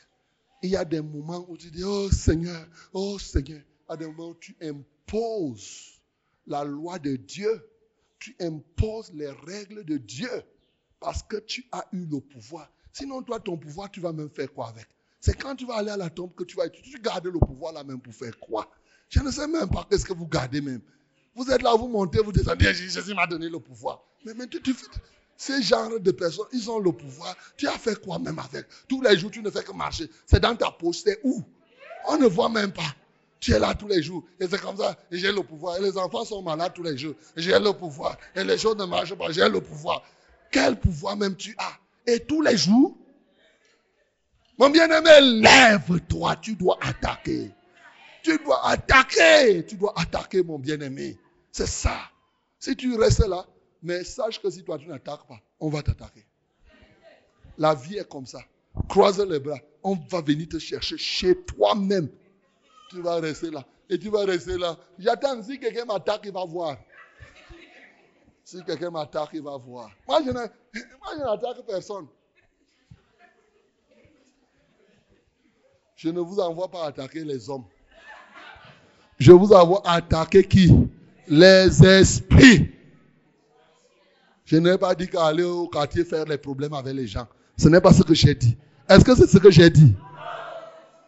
Il y a des moments où tu dis, oh Seigneur, oh Seigneur. à des moments où tu imposes la loi de Dieu, tu imposes les règles de Dieu parce que tu as eu le pouvoir. Sinon, toi, ton pouvoir, tu vas même faire quoi avec? C'est quand tu vas aller à la tombe que tu vas tu gardes le pouvoir là même pour faire quoi? Je ne sais même pas qu'est-ce que vous gardez même. Vous êtes là, vous montez, vous descendez, Jésus m'a donné le pouvoir. Mais maintenant, tu fais, ces genres de personnes, ils ont le pouvoir. Tu as fait quoi même avec? Tous les jours, tu ne fais que marcher. C'est dans ta poche, c'est où? On ne voit même pas. Tu es là tous les jours. Et c'est comme ça, j'ai le pouvoir. Et les enfants sont malades tous les jours. J'ai le pouvoir. Et les choses ne marchent pas. J'ai le pouvoir. Quel pouvoir même tu as Et tous les jours, mon bien-aimé, lève-toi. Tu dois attaquer. Tu dois attaquer. Tu dois attaquer, mon bien-aimé. C'est ça. Si tu restes là, mais sache que si toi tu n'attaques pas, on va t'attaquer. La vie est comme ça. Croise les bras. On va venir te chercher chez toi-même. Tu vas rester là. Et tu vas rester là. J'attends. Si quelqu'un m'attaque, il va voir. Si quelqu'un m'attaque, il va voir. [LAUGHS] Moi, je n'attaque personne. Je ne vous envoie pas attaquer les hommes. Je vous envoie attaquer qui? Les esprits. Je n'ai pas dit qu'aller au quartier faire les problèmes avec les gens. Ce n'est pas ce que j'ai dit. Est-ce que c'est ce que j'ai dit?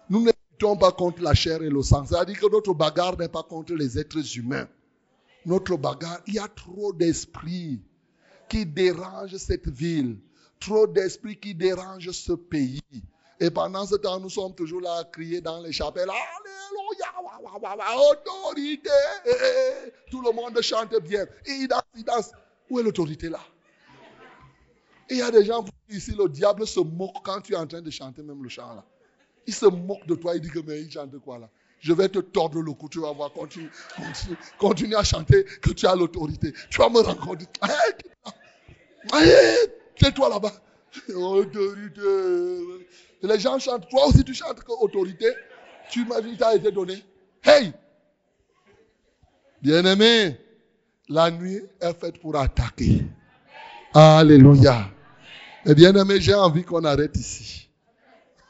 Nous ne luttons pas contre la chair et le sang. C'est-à-dire que notre bagarre n'est pas contre les êtres humains. Notre bagarre, il y a trop d'esprits qui dérangent cette ville. Trop d'esprits qui dérangent ce pays. Et pendant ce temps, nous sommes toujours là à crier dans les chapelles. Alléluia, autorité. Tout le monde chante bien. Il danse, il danse. Où est l'autorité là? Il y a des gens ici, le diable se moque quand tu es en train de chanter même le chant là. Il se moque de toi, il dit que mais il chante quoi là? Je vais te tordre le cou, tu vas voir, continue, à chanter que tu as l'autorité. Tu vas me rencontrer. Tais-toi là-bas. Autorité. Les gens chantent, toi aussi tu chantes que autorité. Tu imagines, t'a été donné. Hey! Bien-aimé, la nuit est faite pour attaquer. Alléluia. Et bien aimé, j'ai envie qu'on arrête ici.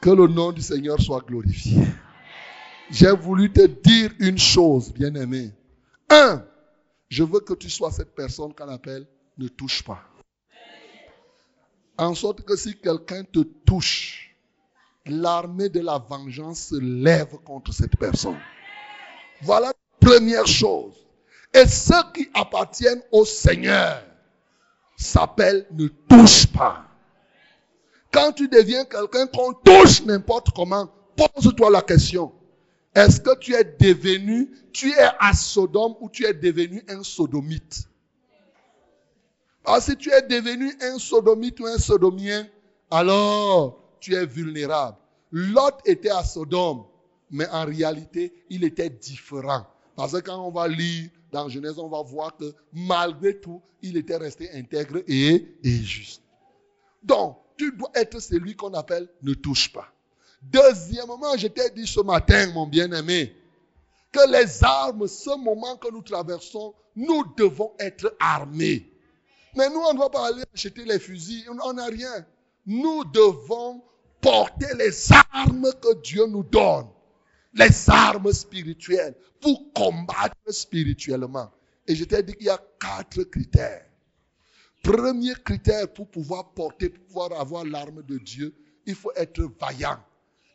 Que le nom du Seigneur soit glorifié. J'ai voulu te dire une chose, bien aimé. Un, je veux que tu sois cette personne qu'on appelle ne touche pas. En sorte que si quelqu'un te touche, l'armée de la vengeance se lève contre cette personne. Voilà la première chose. Et ceux qui appartiennent au Seigneur s'appellent ne touche pas. Quand tu deviens quelqu'un qu'on touche n'importe comment, pose-toi la question. Est-ce que tu es devenu, tu es à Sodome ou tu es devenu un sodomite? Que si tu es devenu un sodomite ou un sodomien, alors tu es vulnérable. Lot était à Sodome, mais en réalité, il était différent. Parce que quand on va lire dans Genèse, on va voir que malgré tout, il était resté intègre et, juste. Donc, tu dois être celui qu'on appelle ne touche pas. Deuxièmement, je t'ai dit ce matin, mon bien-aimé, que les armes, ce moment que nous traversons, nous devons être armés. Mais nous, on ne va pas aller acheter les fusils, on n'a rien. Nous devons porter les armes que Dieu nous donne les armes spirituelles pour combattre spirituellement. Et je t'ai dit qu'il y a quatre critères. Premier critère pour pouvoir porter, pour pouvoir avoir l'arme de Dieu, il faut être vaillant.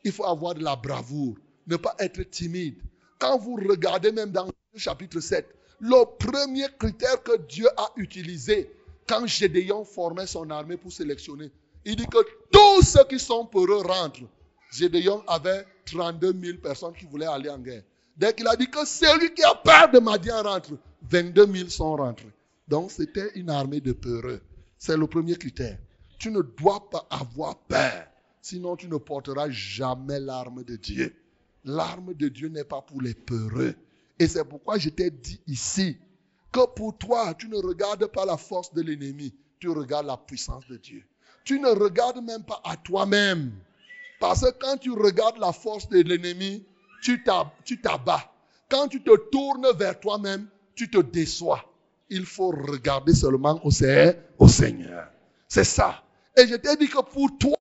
Il faut avoir de la bravoure, ne pas être timide. Quand vous regardez même dans le chapitre 7, le premier critère que Dieu a utilisé quand Gédéon formait son armée pour sélectionner, il dit que tous ceux qui sont peureux rentrent. Gédéon avait 32 000 personnes qui voulaient aller en guerre. Dès qu'il a dit que celui qui a peur de Madian rentre, 22 000 sont rentrés. Donc c'était une armée de peureux. C'est le premier critère. Tu ne dois pas avoir peur. Sinon tu ne porteras jamais l'arme de Dieu. L'arme de Dieu n'est pas pour les peureux. Et c'est pourquoi je t'ai dit ici que pour toi, tu ne regardes pas la force de l'ennemi, tu regardes la puissance de Dieu. Tu ne regardes même pas à toi-même. Parce que quand tu regardes la force de l'ennemi, tu t'abats. Quand tu te tournes vers toi-même, tu te déçois. Il faut regarder seulement au Seigneur. C'est ça. Et je t'ai dit que pour toi,